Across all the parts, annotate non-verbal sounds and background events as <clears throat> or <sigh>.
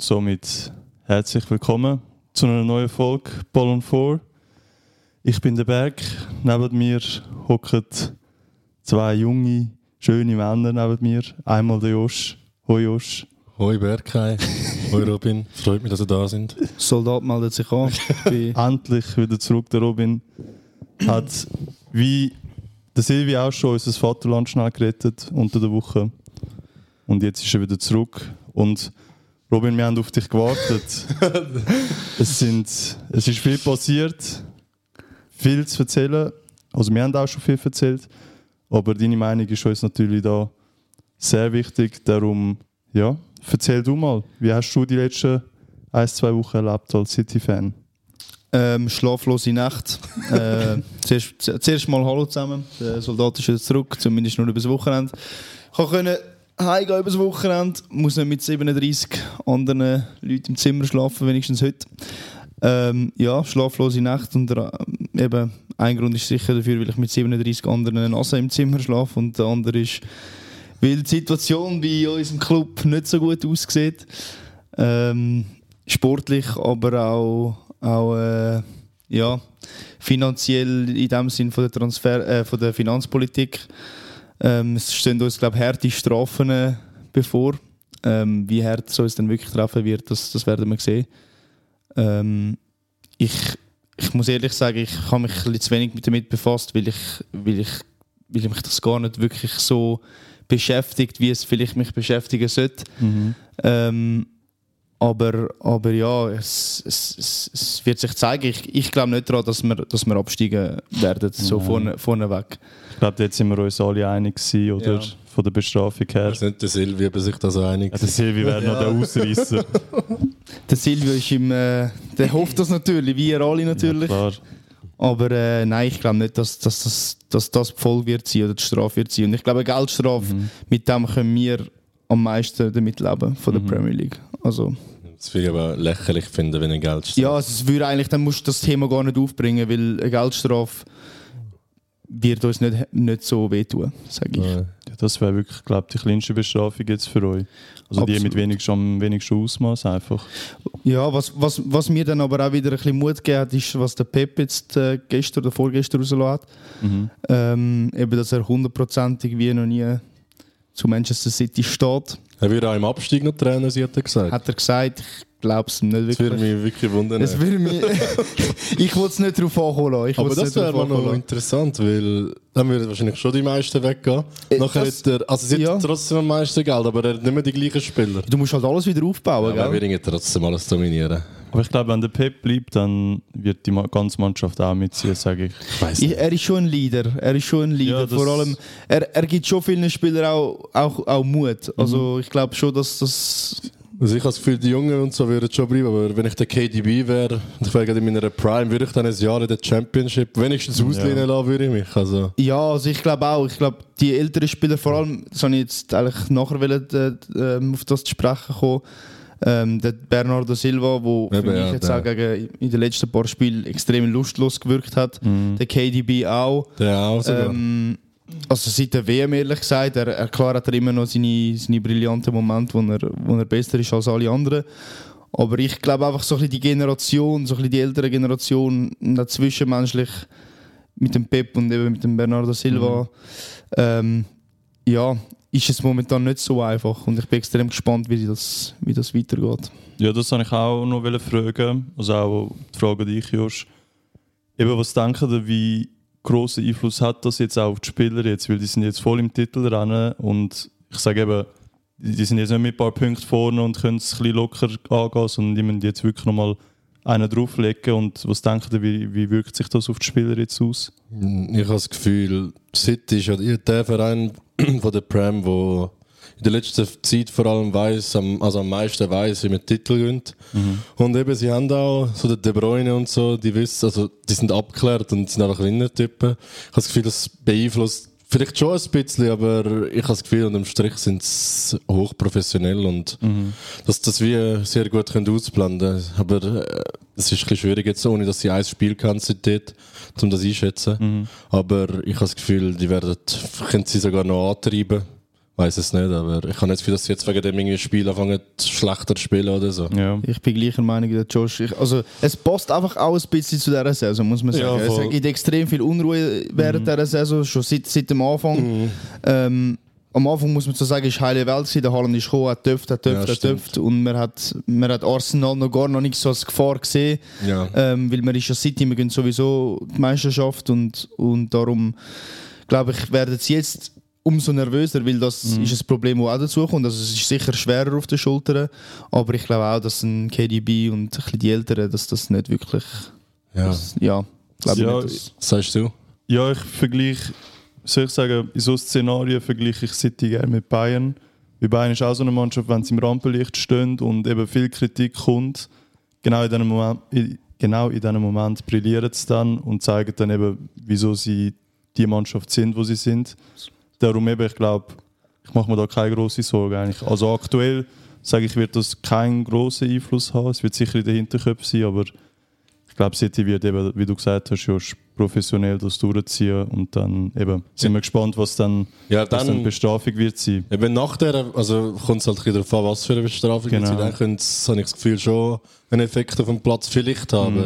Und somit herzlich willkommen zu einer neuen Folge Ball on 4. Ich bin der Berg, neben mir hocken zwei junge, schöne Männer neben mir. Einmal der Josh. Hoi Josh. Hoi Berkay, hoi Robin, freut mich, dass ihr da sind. Soldat meldet sich an. <laughs> Endlich wieder zurück, der Robin. Hat wie der Silvi auch schon unser Vaterland schnell gerettet unter der Woche. Und jetzt ist er wieder zurück. Und Robin, wir haben auf dich gewartet. <laughs> es, sind, es ist viel passiert, viel zu erzählen. Also wir haben auch schon viel erzählt, aber deine Meinung ist uns natürlich da sehr wichtig. Darum, ja, erzähl du mal, wie hast du die letzten ein, zwei Wochen erlebt als City-Fan? Ähm, schlaflose Nacht. <laughs> äh, zuerst, zuerst mal Hallo zusammen. Der Soldat ist jetzt zurück, zumindest nur übers Wochenende. Ich konnte heimgehen übers Wochenende, muss nicht mit 37 anderen Leuten im Zimmer schlafen, wenigstens heute. Ähm, ja, schlaflose Nacht und eben ein Grund ist sicher dafür, weil ich mit 37 anderen Nasen im Zimmer schlafe und der andere ist, weil die Situation bei unserem Club nicht so gut aussieht. Ähm, sportlich, aber auch, auch äh, ja, finanziell in dem Sinn von der, Transfer, äh, von der Finanzpolitik. Ähm, es stehen uns, glaube ich, harte Strafen äh, bevor. Ähm, wie hart es uns dann wirklich treffen wird, das, das werden wir sehen. Ähm, ich, ich muss ehrlich sagen, ich habe mich ein bisschen zu wenig damit befasst, weil ich, weil ich, weil mich das gar nicht wirklich so beschäftigt, wie es vielleicht mich beschäftigen sollte. Mhm. Ähm, aber, aber ja, es, es, es, wird sich zeigen. Ich, ich glaube nicht daran, dass wir, dass wir absteigen werden, so vorne, vorne weg. Ich glaube, jetzt sind wir uns alle einig gewesen, oder? Ja. Von der Bestrafung her. Es nicht der Silvi, ob sich da so einig ja, Der Silvi wäre ja. noch der Ausreißer. <laughs> der Silvio ist im. Äh, der hofft das natürlich, wie ihr alle natürlich. Ja, aber äh, nein, ich glaube nicht, dass, dass, dass, dass das die Folge wird sein oder die Strafe wird sein. Und ich glaube, eine Geldstrafe, mhm. mit dem können wir am meisten damit leben von der mhm. Premier League. Also, das würde ich aber lächerlich finden, wenn eine Geldstrafe. Ja, also es würde eigentlich, dann musst du das Thema gar nicht aufbringen, weil eine Geldstrafe wird uns nicht, nicht so wehtun, sage ich. Ja, das wäre wirklich, glaube ich, die kleinste Bestrafung jetzt für euch. Also Absolut. die mit wenigstens, am wenigsten Ausmaß einfach. Ja, was, was, was mir dann aber auch wieder ein bisschen Mut gegeben hat, ist, was der Pep jetzt äh, gestern oder vorgestern rausgelassen hat. Mhm. Ähm, eben, dass er hundertprozentig wie noch nie zu Manchester City steht. Er würde auch im Abstieg noch Trainer, sie hat er gesagt. Hat er gesagt, ich glaube es nicht wirklich. Das würde mich wirklich wundern. Es würde mich, <laughs> ich will es nicht darauf anholen. Ich Aber das wäre noch interessant, weil dann würden wahrscheinlich schon die meisten weggehen. Äh, Nachher das, er, also sie ja. hat trotzdem am meisten Geld, aber er hat nicht mehr die gleichen Spieler. Du musst halt alles wieder aufbauen, ja, gell? Wir trotzdem alles dominieren. Aber ich glaube, wenn der Pep bleibt, dann wird die ganze Mannschaft auch mitziehen, sage ich. ich, ich er ist schon ein Leader. Er ist schon ein Leader. Ja, Vor allem, er, er gibt schon vielen Spielern auch, auch, auch Mut. Also mhm. ich glaube schon, dass das also ich habe das Gefühl, die Jungen und so würden schon bleiben, aber wenn ich der KDB wäre und ich wäre in meiner Prime, würde ich dann ein Jahr in der Championship wenigstens auslehnen ja. lassen, würde ich mich. Also. Ja, also ich glaube auch. Ich glaube, die älteren Spieler, vor allem, das habe ich jetzt eigentlich nachher wollen, äh, ähm, auf das zu sprechen kommen, ähm, der Bernardo Silva, der für mich ja, jetzt auch gegen, in den letzten paar Spielen extrem lustlos gewirkt hat. Mhm. Der KDB auch. Der auch sogar. Ähm, also seit der WM ehrlich gesagt, er, er klar hat er immer noch seine, seine brillanten Momente, wo er, wo er besser ist als alle anderen. Aber ich glaube einfach so ein bisschen die Generation, so ein bisschen die ältere Generation, zwischenmenschlich mit dem Pep und eben mit dem Bernardo Silva, mhm. ähm, ja, ist es momentan nicht so einfach und ich bin extrem gespannt, wie das, wie das weitergeht. Ja, das wollte ich auch noch fragen, also auch die Frage an dich, Josh. Eben, was denken Sie, wie großen Einfluss hat das jetzt auch auf die Spieler jetzt, weil die sind jetzt voll im Titelrennen und ich sage eben, die sind jetzt nicht mit ein paar Punkten vorne und können es ein bisschen locker angehen, sondern die müssen jetzt wirklich nochmal einen drauflegen und was denkt ihr, wie, wie wirkt sich das auf die Spieler jetzt aus? Ich habe das Gefühl, City ist ja der Verein <clears throat> von der Prem, wo in der letzten Zeit vor allem weiß, also am meisten weiß, wie man Titel gewinnt. Mhm. Und eben, sie haben auch so der De Bruyne und so, die wissen, also die sind abgeklärt und sind einfach Winnertypen. Ich habe das Gefühl, das beeinflusst vielleicht schon ein bisschen, aber ich habe das Gefühl, unterm Strich sind sie hochprofessionell und mhm. dass das wir sehr gut können ausblenden Aber äh, es ist ein bisschen schwierig jetzt, ohne dass sie ein Spiel kann dort, um das einschätzen. Mhm. Aber ich habe das Gefühl, die werden, können sie sogar noch antreiben weiß es nicht, aber ich habe nicht das Gefühl, dass sie jetzt wegen dem irgendwie Spiel anfangen schlechter zu spielen oder so. Ja. Ich bin gleicher Meinung wie Josh. Ich, also, es passt einfach auch ein bisschen zu dieser Saison, muss man Ja, sagen. voll. es gibt extrem viel Unruhe während dieser Saison, schon seit, seit dem Anfang. Ähm, am Anfang muss man so sagen, ist heile Welt gewesen. Der Haaland ist gekommen, hat dürft, hat Ja, dürft, hat dürft. Und man hat, man hat Arsenal noch gar noch nicht so als Gefahr gesehen. Ja. Ähm, weil man ist ja City, wir gehen sowieso die Meisterschaft und, und darum glaube ich, werden sie jetzt umso nervöser, weil das ist ein Problem, das auch dazu kommt. Also es ist sicher schwerer auf den Schultern, aber ich glaube auch, dass ein KDB und ein bisschen die Älteren, dass das nicht wirklich, ja. das, ja, glaube Ja, ich nicht. Was sagst du? Ja, ich vergleiche, soll ich sagen, in so Szenarien vergleiche ich City gerne mit Bayern. Weil Bayern ist auch so eine Mannschaft, wenn sie im Rampenlicht stehen und eben viel Kritik kommt, genau in diesem Moment, genau in diesem Moment brillieren sie dann und zeigen dann eben, wieso sie die Mannschaft sind, wo sie sind. Darum eben, ich glaube, ich mache mir da keine große Sorge eigentlich. Also aktuell sage ich, wird das keinen großen Einfluss haben. Es wird sicher in den Hinterköpfen sein, aber ich glaube, City wird eben, wie du gesagt hast, ja, professionell das durchziehen und dann eben sind wir gespannt, was dann, Ja, was dann dann- die Bestrafung wird sein. Eben nach der, also kommt es halt darauf an, was für eine Bestrafung Genau. genau. dann könnte habe ich das Gefühl, schon einen Effekt auf dem Platz vielleicht haben. Mhm.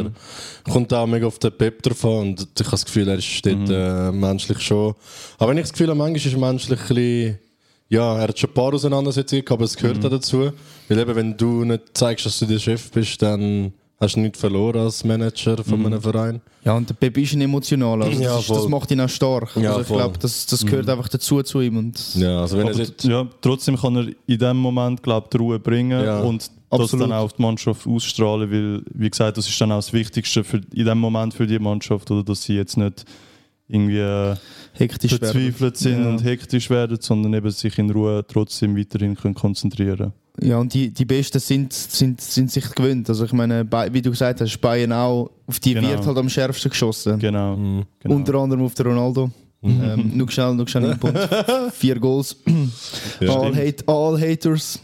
Aber kommt auch mega auf den Pep drauf an und ich habe das Gefühl, er ist dort Mhm. äh, menschlich schon. Aber wenn ich das Gefühl habe, manchmal ist er menschlich ein bisschen, ja, er hat schon ein paar Auseinandersetzungen gehabt, aber es gehört Mhm. auch dazu. Weil eben, wenn du nicht zeigst, dass du der Chef bist, dann hast du nichts verloren als Manager von Mhm. einem Verein. ja, und der Pep ist ein emotionaler, also Ja, das, ist, das macht ihn auch stark. Ja, also ich glaube, das, das gehört einfach dazu zu ihm. Und Ja, also wenn er jetzt, ja, trotzdem kann er in dem Moment glaub, die Ruhe bringen Ja, und das absolut. dann auch auf die Mannschaft ausstrahlen, weil, wie gesagt, das ist dann auch das Wichtigste für, in dem Moment für die Mannschaft, oder dass sie jetzt nicht irgendwie äh, hektisch werden. verzweifelt sind Ja. und hektisch werden, sondern eben sich in Ruhe trotzdem weiterhin können konzentrieren Ja, und die, die Besten sind, sind, sind sich gewöhnt. Also ich meine, wie du gesagt hast, Bayern auch, auf die Genau. wird halt am schärfsten geschossen. Genau. genau. Unter anderem auf den Ronaldo. Ähm, nur schnell, nur schnell einen Punkt. <laughs> Vier Goals. all, hate, all haters.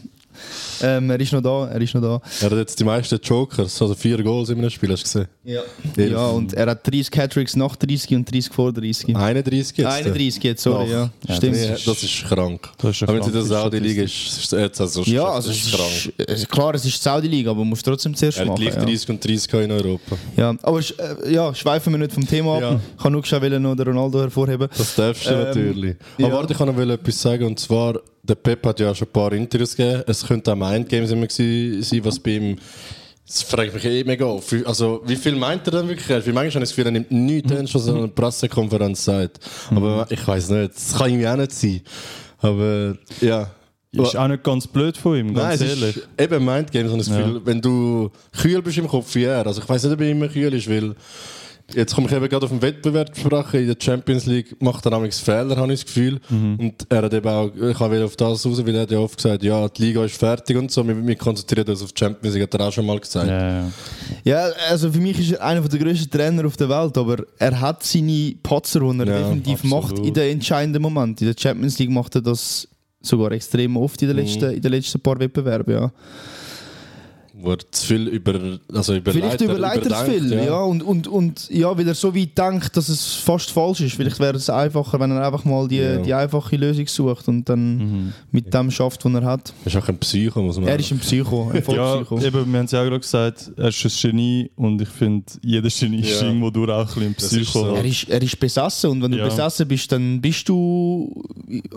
Ähm, er ist noch da, er ist noch da. er hat jetzt die meisten Jokers, also vier Goals in einem Spiel, hast du gesehen? Ja. Ja, und er hat 30 Hattricks nach 30 und 30 vor 30. 31 jetzt. 31 jetzt, sorry, ja. Ja, Stimmt. Nee, das ist krank. Das ist Aber wenn sie in der kranke Saudi-Liga ist, ist es jetzt also Ja, das also ist es krank. ist, es- klar, es ist die Saudi-Liga, aber man muss trotzdem zuerst Er hat machen. gleich ja. 30 und 30 in Europa. Ja, aber äh, ja, schweifen wir nicht vom Thema ab. Ja. Ich kann nur noch den Ronaldo hervorheben. Das darfst du Ähm, natürlich. ja. Aber warte, ich kann noch etwas sagen. Und zwar, der Pep hat ja schon ein paar Interviews gegeben. Es könnte auch Mindgames immer sein, was bei ihm. Das fragt mich eh mega. Wie- Also, wie viel meint er denn wirklich? Weil manchmal habe ich das Gefühl, er nimmt nichts ernst, was er an einer Pressekonferenz sagt. Aber ich weiß nicht. Das kann irgendwie auch nicht sein. Aber ja. Ist auch nicht ganz blöd von ihm, ganz Nein, es ehrlich. ist eben Mindgames, habe ich das Gefühl, wenn du kühl bist im Kopf wie er, also ich weiß nicht, ob er immer kühl ist, weil jetzt komme ich eben gerade auf den Wettbewerb zu sprechen, in der Champions League macht er nämlich Fehler, habe ich das Gefühl. Mhm. Und er hat eben auch, ich will auf das raus, weil er hat ja oft gesagt, ja, die Liga ist fertig und so, wir, wir konzentrieren uns auf die Champions League, hat er auch schon mal gesagt. Ja, ja. Ja, also für mich ist er einer der grössten Trainer auf der Welt, aber er hat seine Patzer, die er Ja, definitiv absolut. macht in den entscheidenden Momenten. In der Champions League macht er das sogar extrem oft in den letzten, in den letzten paar Wettbewerben. Ja. Wo er zu viel über, also über Vielleicht überleitet er zu viel, ja. und, und, und ja, weil er so weit denkt, dass es fast falsch ist. Vielleicht wäre es einfacher, wenn er einfach mal die, Ja. die einfache Lösung sucht und dann mit dem schafft, was er hat. Er ist auch ein Psycho, muss man Er ist ein Psycho, ein Ja, Vollpsycho. eben, wir haben es ja auch gerade gesagt, er ist ein Genie und ich finde, jeder Genie ist Ja. irgendwo durch auch ein bisschen ein Das ist Psycho. so. Er ist, er ist besessen und wenn du Ja. besessen bist, dann bist du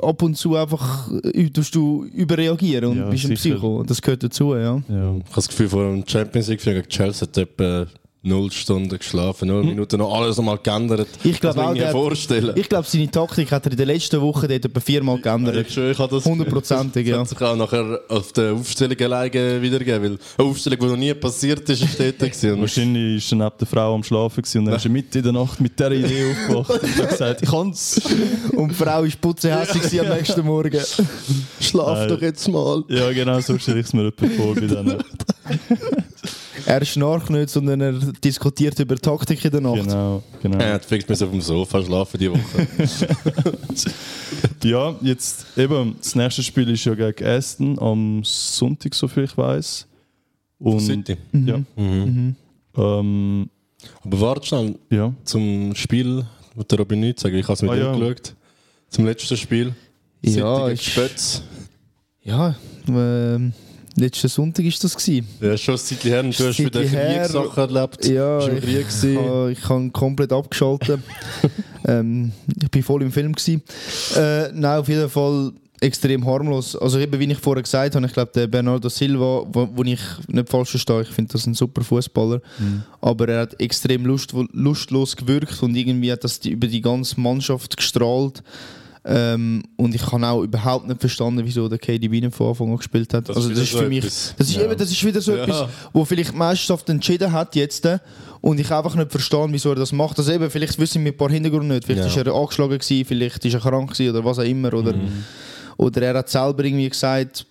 ab und zu einfach äh, tust du überreagieren und Ja, bist ein sicher. Psycho. Das gehört dazu, ja. Ja. Ich habe das Gefühl, vor dem Champions League gegen Chelsea hat etwa 0 Stunden geschlafen, 0 Minuten, noch alles nochmal geändert. Hm. Ich glaube Kann auch, der- vorstellen. Ich glaube, seine Taktik hat er in den letzten Wochen dort etwa viermal geändert. Ich ich habe das Hundertprozentig, ja. Das hat sich auch nachher auf der Aufstellung alleine wiedergegeben, weil eine Aufstellung, die noch nie passiert ist, ist dort gewesen. Wahrscheinlich ist er neben der Frau am Schlafen gewesen und dann ist er mitten in der Nacht mit dieser Idee <laughs> aufgewacht und hat gesagt, ich kann's. Und die Frau war putzehässig am nächsten Morgen. Schlaf Nein. doch jetzt mal. Ja, genau so stelle ich es mir etwa vor bei denen. <laughs> <laughs> Er schnarcht nicht, sondern er diskutiert über Taktik in der Nacht. Genau, genau. Er hat fix auf dem Sofa schlafen die Woche. <laughs> Ja, jetzt eben, das nächste Spiel ist ja gegen Aston am Sonntag, soviel ich weiß. Und City. ja, ähm, Aber warte schnell ja. zum Spiel, was der Robin nicht sagen. Ich habe es mit Ah, ihm ja. geschaut. Zum letzten Spiel. Ja, City gegen Spötz. ja ähm, letzten Sonntag war das. Gewesen. Ja, schon seit her. Du hast wieder Kriegssachen erlebt. Ja, Bist du im ich, Krieg <laughs> ich, ha- ich habe komplett abgeschaltet. <laughs> ähm, ich bin voll im Film. Gewesen. Äh, nein, auf jeden Fall extrem harmlos. Also eben, wie ich vorher gesagt habe, ich glaube, der Bernardo Silva, wo, wo ich nicht falsch verstehe, ich finde das ein super Fußballer, aber er hat extrem lust, lustlos gewirkt und irgendwie hat das die, über die ganze Mannschaft gestrahlt. Ähm, und ich habe auch überhaupt nicht verstanden, wieso der KDB von Anfang an gespielt hat. Das ist also wieder das ist so für mich, etwas. das ist Ja. eben, das ist wieder so Ja. etwas, wo vielleicht die Meisterschaft entschieden hat jetzt äh, und ich einfach nicht verstehe, wieso er das macht. Also eben, vielleicht wissen wir ein paar Hintergründe nicht. Vielleicht Ja. ist er angeschlagen gewesen, vielleicht ist er krank gewesen oder was auch immer. Oder, Mhm. oder er hat selber irgendwie gesagt,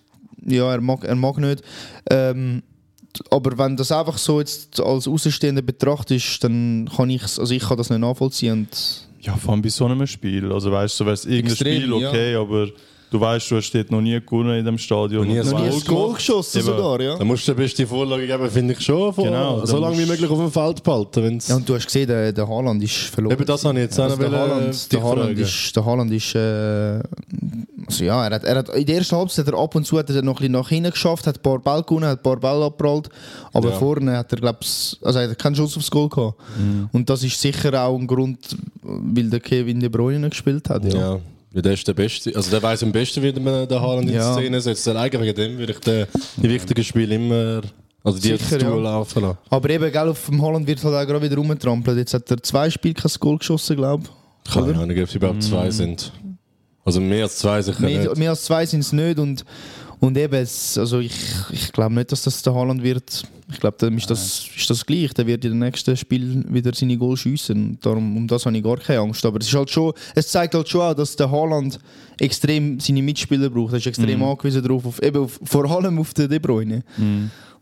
ja, er mag, er mag nicht. Ähm, aber wenn das einfach so jetzt als Außenstehender betrachtet dann kann ich also ich kann das nicht nachvollziehen. Und Ja, vor allem bei so einem Spiel. Also weißt du, so wäre es irgendein Extrem, Spiel, okay, aber du weißt, du hast dort noch nie gewonnen in dem Stadion. Noch nie noch nie ein Goal geschossen Eben. sogar, ja. Da musst du die beste Vorlage geben, finde ich schon. Von, Genau, so lange wie möglich auf dem Feld behalten. Wenn's Ja, und du hast gesehen, der, der Haaland ist verloren. Eben das habe ich jetzt auch Also noch der Haaland, der Haaland ist, der Haaland ist äh, also ja, er hat, er hat in der ersten Halbzeit hat er ab und zu hat er noch ein bisschen nach hinten geschafft, hat ein paar Bälle gewonnen, hat ein paar Bälle abgeprallt, aber Ja. vorne hat er glaub's, also er hat keinen Schuss aufs Goal gehabt. Mhm. Und das ist sicher auch ein Grund, weil der Kevin De Bruyne nicht gespielt hat. Ja. Ja. Ja, der ist der Beste. Also der weiß am besten, wie man den Haaland in Ja. die Szene setzt. Allein wegen dem würde ich den, die wichtigen Spiele immer, also die Sicher, ja. laufen lassen. Aber eben, gell, auf dem Haaland wird halt auch gerade wieder rumgetrampelt. Jetzt hat er zwei Spiele kein Goal geschossen, glaube ich. Keine? Ahnung, ob es überhaupt zwei sind. Also mehr als zwei sicher Mehr, nicht. mehr als zwei sind es nicht und, und eben, es, also ich, ich glaube nicht, dass das der Haaland wird. Ich glaube, dann ist das, ist das gleich. Der wird in den nächsten Spiel wieder seine Goal schiessen. Darum, um das habe ich gar keine Angst. Aber es, ist halt schon, es zeigt halt schon auch, dass der Haaland extrem seine Mitspieler braucht. Er ist extrem angewiesen darauf, auf, eben auf, vor allem auf den De Bruyne.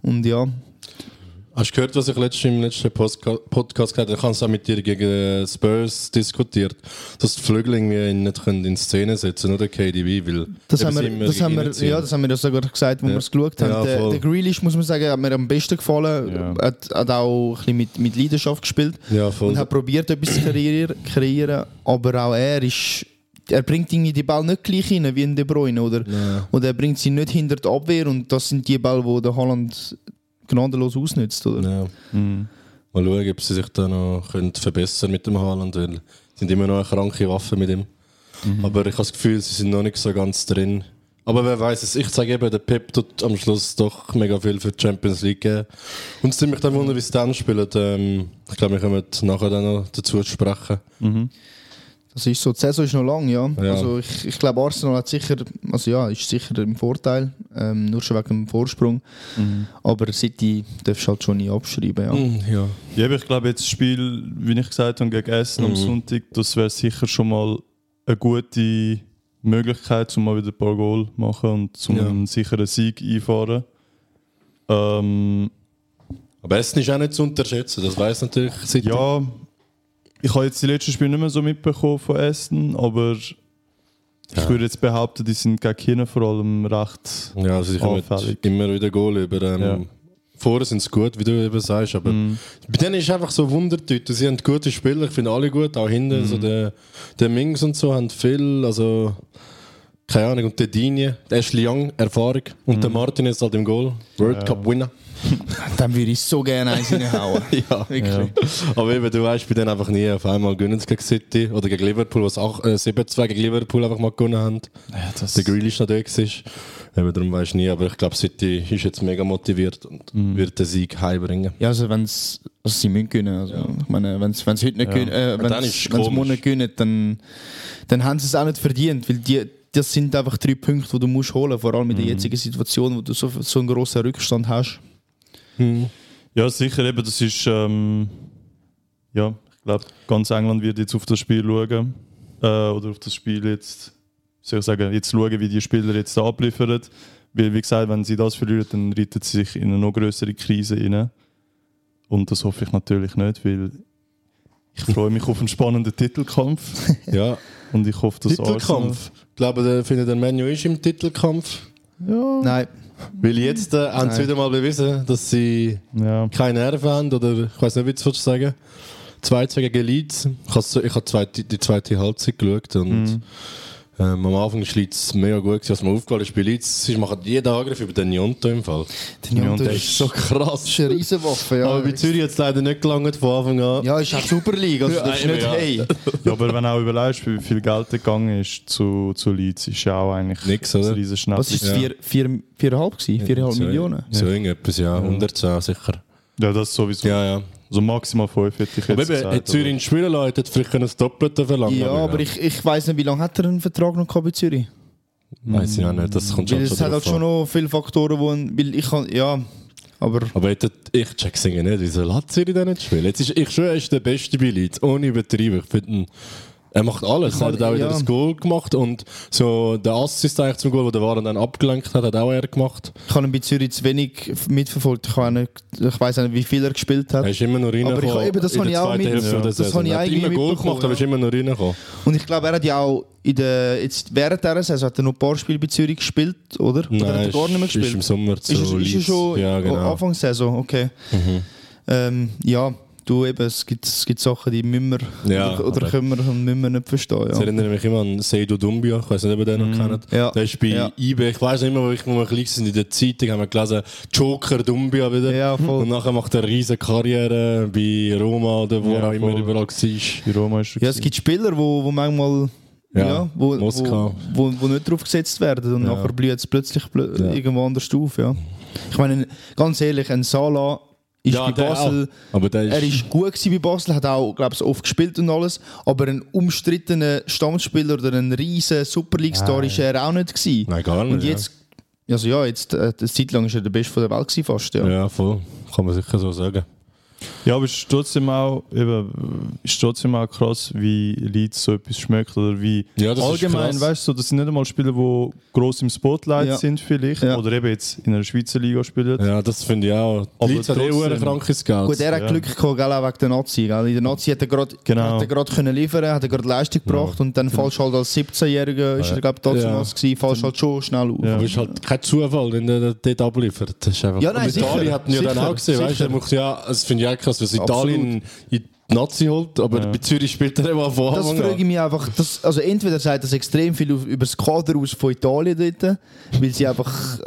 Und ja, Hast du gehört, was ich letztens im letzten Postka- Podcast gehört habe? Ich habe es auch mit dir gegen äh, Spurs diskutiert, dass die Flügel irgendwie nicht können in Szene setzen können, oder KDB, weil Das haben, wir, das, haben wir, ja, das haben wir ja sogar gesagt, wo Ja. wir es geschaut haben. Ja, der, der Grealish, muss man sagen, hat mir am besten gefallen. Ja. Hat, hat auch ein bisschen mit, mit Leidenschaft gespielt. Ja, voll. Und hat probiert, etwas zu kreieren, kreieren. Aber auch er ist. Er bringt irgendwie die Ball nicht gleich rein wie in De Bruyne. Oder, Ja. oder er bringt sie nicht hinter die Abwehr. Und das sind die Bälle, die der Holland gnadenlos ausnützt. Oder? Ja. Mhm. Mal schauen, ob sie sich da noch können verbessern mit dem Haaland, weil es sind immer noch eine kranke Waffe mit ihm. Aber ich habe das Gefühl, sie sind noch nicht so ganz drin. Aber wer weiß es, ich sage eben, der Pep tut am Schluss doch mega viel für die Champions League geben. Und es nimmt mich dann wunder, wie sie dann spielen. Ähm, ich glaube, wir kommen nachher dann noch dazu zu sprechen. Das ist so, die Saison ist noch lang, ja. Ja. Also ich, ich glaube, Arsenal hat sicher, also ja, ist sicher im Vorteil, ähm, nur schon wegen dem Vorsprung. Aber City darfst du halt schon nie abschreiben, ja. Mm, ja. Ja, aber ich glaube, jetzt das Spiel, wie ich gesagt habe, gegen Essen Mhm. am Sonntag, das wäre sicher schon mal eine gute Möglichkeit, um mal wieder ein paar Goal zu machen und zum Ja. einen sicheren Sieg einfahren. Ähm, Aber Essen ist auch nicht zu unterschätzen, das weiß natürlich City. ja, ich habe jetzt die letzten Spiele nicht mehr so mitbekommen von Essen, aber ich Ja. würde jetzt behaupten, die sind gegen China vor allem recht. Ja, also sie kommen immer wieder Goal über. Ähm, Ja. Vorher sind sie gut, wie du eben sagst, aber bei denen ist einfach so Wundertüte. Sie haben gute Spieler, ich finde alle gut, auch hinten. So der, der Mings und so haben viel, also keine Ahnung. Und der Dinie, der Ashley Young, Erfahrung. Und der Martinez halt im Goal, World Cup Winner. <laughs> Dann würde ich so gerne eins reinhauen. <laughs> Ja. Wirklich. Aber eben, du weißt bei denen einfach nie, auf einmal gewinnen sie gegen City oder gegen Liverpool, was auch äh, 7-2 gegen Liverpool einfach mal gewonnen haben. Ja, das der Grealish noch da ist. Eben, darum weißt du nie, aber ich glaube, City ist jetzt mega motiviert und wird den Sieg heimbringen. Ja, also wenn es, also sie müssen gewinnen. Also, Ich meine, wenn sie heute nicht gewinnen, äh, wenn sie morgen nicht gewinnen, dann, dann haben sie es auch nicht verdient, weil die, das sind einfach drei Punkte, die du musst holen, vor allem in der jetzigen Situation, wo du so, so einen grossen Rückstand hast. Ja, sicher, eben, das ist. Ähm, ja, ich glaube, ganz England wird jetzt auf das Spiel schauen. Äh, oder auf das Spiel jetzt, wie soll ich sagen, jetzt schauen, wie die Spieler jetzt da abliefern. Weil, wie gesagt, wenn sie das verlieren, dann reiten sie sich in eine noch größere Krise rein. Und das hoffe ich natürlich nicht, weil ich freue mich auf einen spannenden Titelkampf. <laughs> Ja, Und ich hoffe, dass Titelkampf. Ich glaube, der findet der Menu ist im Titelkampf. Nein, Weil jetzt äh, haben sie wieder mal bewiesen, dass sie ja, keine Nerven haben oder ich weiß nicht, wie du es sagen. 2 2 gegen Leeds. Ich habe ich die zweite Halbzeit geschaut und Ähm, am Anfang war Leeds mega gut, gewesen, als man aufgefallen ist bei Leeds. Sie machen jeden Angriff über den Jonto im Fall. Der Njonto Der ist ist so krass. Das ist eine Riesenwaffe, ja. Aber bei Zürich hat es leider nicht gelangt von Anfang an. ja, ist auch Super League, also das ist Ja, nicht ja. hey. Ja, aber wenn du auch überlegst, wie viel Geld da gegangen ist zu, zu Leeds, ist ja auch eigentlich Nix, oder? ein riesen Schnapp. Was ist es, Ja. vier, vier, viereinhalb gewesen? Viereinhalb so, Millionen? So irgendetwas, ja. 110 sicher. Ja, das sowieso. Ja, ja. So maximal 5 hätte ich Aber jetzt eben, gesagt. hat Zürich in Spielen lassen, hat vielleicht können das Doppelte verlangen Ja, aber ich, ich weiss nicht, wie lange hat er einen Vertrag noch gehabt bei Zürich? Weiß ich auch nicht, das kommt schon Weil es hat halt drauf schon noch viele Faktoren, wo ein, weil ich kann, ja, aber Aber hätte- ich check es irgendwie nicht, wieso lässt Zürich denn nicht spielen? Jetzt ist, ich schwöre, er ist der beste bei Leeds, ohne übertrieben. Ich finde er macht alles. Er hat auch wieder ja. das Goal gemacht und so der Assist eigentlich zum Goal, wo der Waren dann abgelenkt hat, hat auch er gemacht. ich habe ihn bei Zürich zu wenig mitverfolgt. Ich, nicht, ich weiß nicht, wie viel er gespielt hat. Er ist immer noch reingekommen. Aber ich- eben, das habe ich auch mit- Hälfte ja. das Saison. habe ich Er hat eigentlich immer Goal gemacht, aber ja. ist immer noch reingekommen. Und ich glaube, er hat ja auch in der, jetzt während dieser Saison hat er noch ein paar Spiele bei Zürich gespielt, oder? oder hat er gar nicht mehr ist- Ist im gespielt? Sommer zu Ist, es- ist er schon ja, genau. Mhm. Anfang Saison, okay. Ähm, ja, du eben, es gibt, es gibt Sachen, die müssen wir Ja, oder, können wir und müssen wir nicht verstehen. Das Ja. erinnert mich immer an Seido Dumbia, ich weiß nicht, ob ihr den noch kennt. Ja. Der ist bei Ja. eBay, ich weiß nicht immer, wo, ich, wo wir klein sind, in der Zeitung haben wir gelesen, Joker Dumbia wieder. Ja, voll. Und nachher macht er eine riesige Karriere bei Roma oder wo Ja, er auch immer überall war. Die Roma ist Ja, es gibt Spieler, wo, wo manchmal Ja, ja, wo, wo, wo, wo nicht drauf gesetzt werden und Ja. nachher blüht es plötzlich plö Ja. irgendwo anders auf. Ja. Ich meine, ganz ehrlich, ein Salah ist Ja, bei Basel. ist, Er ist gut gewesen bei Basel, hat auch, glaube ich, oft gespielt und alles. Aber ein umstrittener Stammspieler oder ein riesen Super League-Star ist er auch nicht gewesen. Nein, gar nicht. Und jetzt, also ja, jetzt, äh, eine Zeit lang ist er der Beste von der Welt gewesen fast. Ja. ja. ja, voll. Kann man sicher so sagen. Ja, aber es ist trotzdem auch, eben, ist trotzdem auch krass, wie Leeds so etwas schmeckt oder wie Ja, das ist allgemein, weißt du, das sind nicht einmal Spieler, die gross im Spotlight Ja. sind vielleicht Ja. oder eben jetzt in einer Schweizer Liga spielen. Ja, das finde ich auch. Aber Leeds hat eh trotzdem- ein krankes Geld. Gut, er hat Ja. Glück gehabt, gell, auch wegen der Nazi. Gell. In der Nazi hat er gerade Genau. hat er gerade können liefern, hat er gerade Leistung gebracht und dann falsch halt als 17-Jähriger ist er glaube ich damals gewesen, falls halt schon schnell auf. Ja. Aber es ist halt kein Zufall, wenn der dort abliefert. Das ist einfach Ja, nein, Und Italien sicher, hat ihn ja dann sicher, auch gesehen, weißt du? sicher. Er ja, das finde ich auch krass, dass. Italien in die Nazi holt, aber bei Zürich spielt er immer von Das Anfang frage an. ich mich einfach, das, also entweder sagt das extrem viel über das Kader aus von Italien dort, weil sie einfach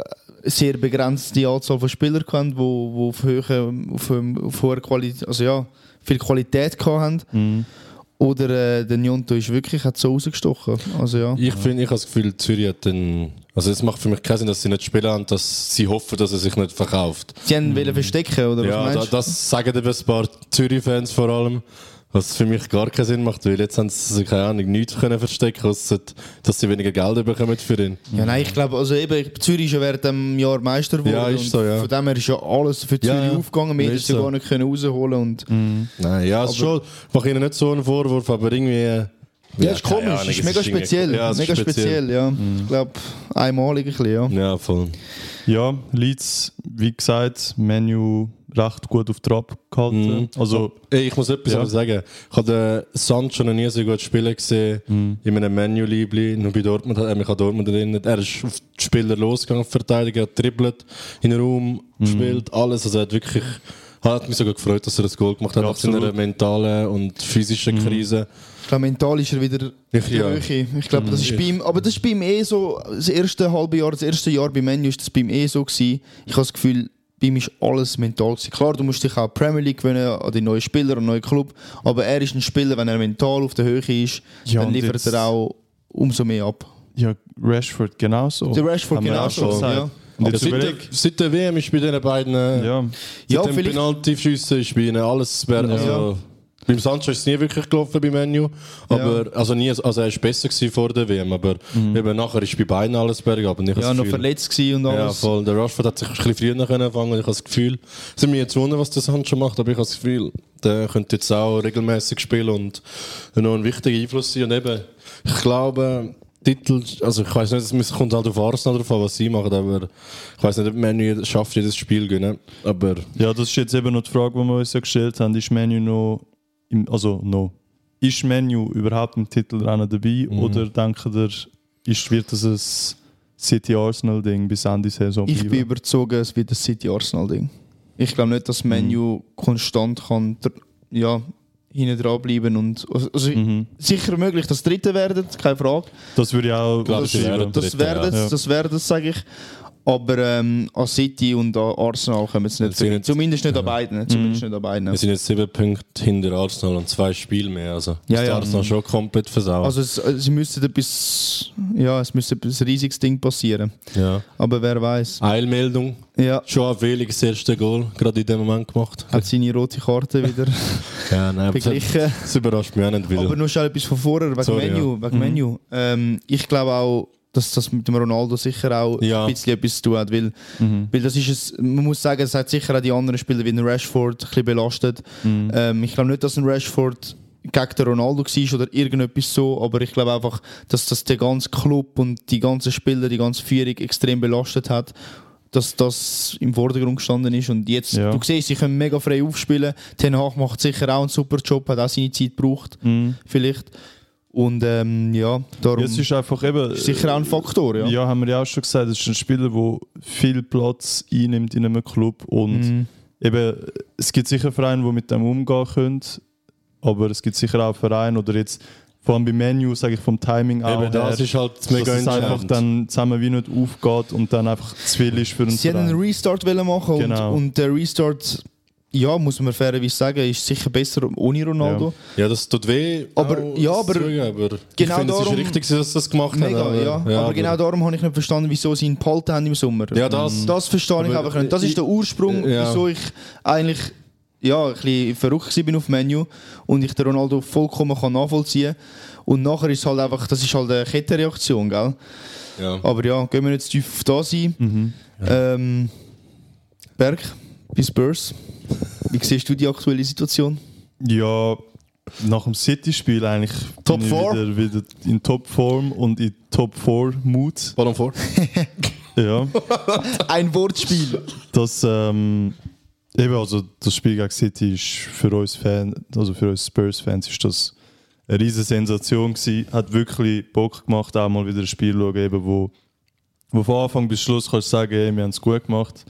sehr begrenzte Anzahl von Spielern haben, die wo, wo auf, hohe, auf, auf hoher Qualität, also ja, viel Qualität haben. Mhm. Oder äh, der Njonto ist wirklich hat so rausgestochen. Also ja. Ich finde, ich habe das Gefühl, Zürich hat den. Also es macht für mich keinen Sinn, dass sie nicht spielen haben, dass sie hoffen, dass er sich nicht verkauft. Sie haben wollen verstecken, oder was Ja, meinst du? das sagen eben ein paar Zürich-Fans vor allem, was für mich gar keinen Sinn macht, weil jetzt haben sie, keine Ahnung, nichts können verstecken, außer dass sie weniger Geld bekommen für ihn. Ja, nein, ich glaube, also eben, Zürich ist ja während dem Jahr Meister geworden. Ja, ist und so, ja. Von dem her ist ja alles für Zürich ja. aufgegangen. Wir hätten ist sie so. gar nicht können rausholen und Nein, ja, es ist schon, ich mache ihnen nicht so einen Vorwurf, aber irgendwie... Ja, ist komisch, Ahnung, ist es mega irgendwie- speziell. Ja, ist mega speziell, ja. Ich glaube, einmalig ein bisschen, ja. Ja, voll. Ja, Leeds, wie gesagt, Menu recht gut auf Trab gehalten. Mhm. Also, ich muss etwas Ja. sagen. Ich habe den Sancho noch nie so gut spielen gesehen. Mhm. In einem Menu-Liebli. Nur bei Dortmund hat er mich an Dortmund erinnert. Er ist auf die Spieler losgegangen, Verteidiger, hat dribbelt, in den Raum Mhm. gespielt, alles. Also er hat wirklich... Hat mich sogar gefreut, dass er das Goal gemacht hat Ja, nach seiner mentalen und physischen Mhm. Krise. Ich glaube, mental ist er wieder Ich- in der ja. Höhe. Ich glaube, das ist bei ihm, aber das ist bei ihm eh so, das erste halbe Jahr, das erste Jahr bei Menu ist das bei ihm eh so gewesen. Ich habe das Gefühl, bei ihm ist alles mental gewesen. Klar, du musst dich auch Premier League gewinnen, an die neuen Spieler, an den neuen Club, aber er ist ein Spieler, wenn er mental auf der Höhe ist, Ja, dann liefert jetzt- er auch umso mehr ab. ja, Rashford genauso. Der Rashford genauso, schon gesagt. ja. Und Aber jetzt seit, der, seit der WM ist bei diesen beiden... äh, ja, Seit Ja, dem vielleicht- Penalty-Schiessen ist bei ihnen alles... Also, Beim Sancho ist es nie wirklich gelaufen bei Menu, aber also nie, also er ist besser gewesen vor der WM, aber eben nachher ist bei beiden alles bergab. Und ich Mhm. Ja, noch Gefühl- verletzt gewesen und Ja, alles. voll. Der Rashford hat sich ein bisschen früher können anfangen. Ich habe das Gefühl, es ist mir jetzt wundern, was der Sancho macht, aber ich habe das Gefühl, der könnte jetzt auch regelmäßig spielen und noch ein wichtiger Einfluss sein. Und eben, ich glaube, Titel, also ich weiß nicht, es kommt halt auf Arsenal drauf an, was sie machen, aber ich weiß nicht, ob Menu schafft, jedes Spiel zu gewinnen. Aber ja, das ist jetzt eben noch die Frage, die wir uns ja gestellt haben. Ist Menu noch, im, also noch, ist Menu überhaupt im Titelrennen dabei Mhm. oder denken ihr, ist, wird das ein City-Arsenal-Ding bis Ende Saison Ich bin überzogen, es wird das City-Arsenal-Ding. Ich glaube nicht, dass Menu konstant kann, ja, hinten dran bleiben. Und, also Sicher möglich, dass Dritte werden, keine Frage. Das würde ich auch Klar, das Das werden ja. das werden sage ich. Aber ähm, an City und an Arsenal kommen sie nicht nicht- Zumindest nicht an beiden. Zumindest nicht an beiden. Wir sind jetzt sieben Punkte hinter Arsenal und zwei Spiele mehr. Also Ja, ist ja. Arsenal schon komplett versaut. Also es, äh, sie müssten etwas, ja, es müsste etwas riesiges Ding passieren. ja. Aber wer weiß. Eilmeldung. Ja, Joao Felix das erste Goal gerade in dem Moment gemacht. hat seine rote Karte wieder <laughs> Ja, nein, beglichen. das überrascht mich auch nicht wieder. Aber nur schnell etwas von vorher, wegen Sorry, Menu. Wegen Menu. Ähm, ich glaube auch, dass das mit dem Ronaldo sicher auch Ja. ein bisschen etwas zu tun hat, weil, weil das ist es, man muss sagen, es hat sicher auch die anderen Spieler wie ein Rashford ein bisschen belastet. Ähm, ich glaube nicht, dass ein Rashford gegen den Ronaldo war oder irgendetwas so, aber ich glaube einfach, dass das der ganze Club und die ganzen Spieler, die ganze Führung extrem belastet hat dass das im Vordergrund gestanden ist und jetzt, Ja. du siehst, sie können mega frei aufspielen, Ten Hag macht sicher auch einen super Job, hat auch seine Zeit gebraucht, vielleicht und ähm, ja, darum Ja, es ist einfach eben. ist sicher auch ein Faktor, ja. Ja, haben wir ja auch schon gesagt, es ist ein Spieler, der viel Platz einnimmt in einem Club und Mhm. eben, es gibt sicher Vereine, die mit dem umgehen können, aber es gibt sicher auch Vereine oder jetzt vor allem beim Menu, sage ich vom Timing auch Eben das her, ist halt dass mega es einfach dann zusammen wie nicht aufgeht und dann einfach zu viel ist für einen Sie haben einen Verein. Restart machen Genau. und, und der Restart, ja, muss man fairerweise sagen, ist sicher besser ohne Ronaldo. Ja, das tut weh. Aber- ja, aber zugeben, aber genau ich finde, es ist richtig, dass sie das gemacht Mega, haben. ja. Aber, genau darum habe ich nicht verstanden, wieso sie ihn behalten haben im Sommer. Ja, das- das verstehe ich aber einfach nicht. Das ist der Ursprung, Ja. wieso ich eigentlich ja, ein bisschen verrückt bin auf Menu und ich den Ronaldo vollkommen kann nachvollziehen Und nachher ist es halt einfach, das ist halt eine Kettenreaktion, gell? Ja. Aber ja, gehen wir jetzt tief auf das ein. Ähm, Berg, bis Spurs. Wie siehst du die aktuelle Situation? Ja, nach dem City-Spiel eigentlich Top bin ich wieder, wieder in Topform und in Top-4-Mut. Ballon vor. <laughs> Ja. Ein Wortspiel. Das, ähm, eben, also das Spiel gegen City ist für uns Fan, also für uns Spurs-Fans ist das eine riesige Sensation gewesen. Hat wirklich Bock gemacht, auch mal wieder ein Spiel zu schauen, eben, wo, wo von Anfang bis Schluss kannst du sagen, hey, wir haben es gut gemacht.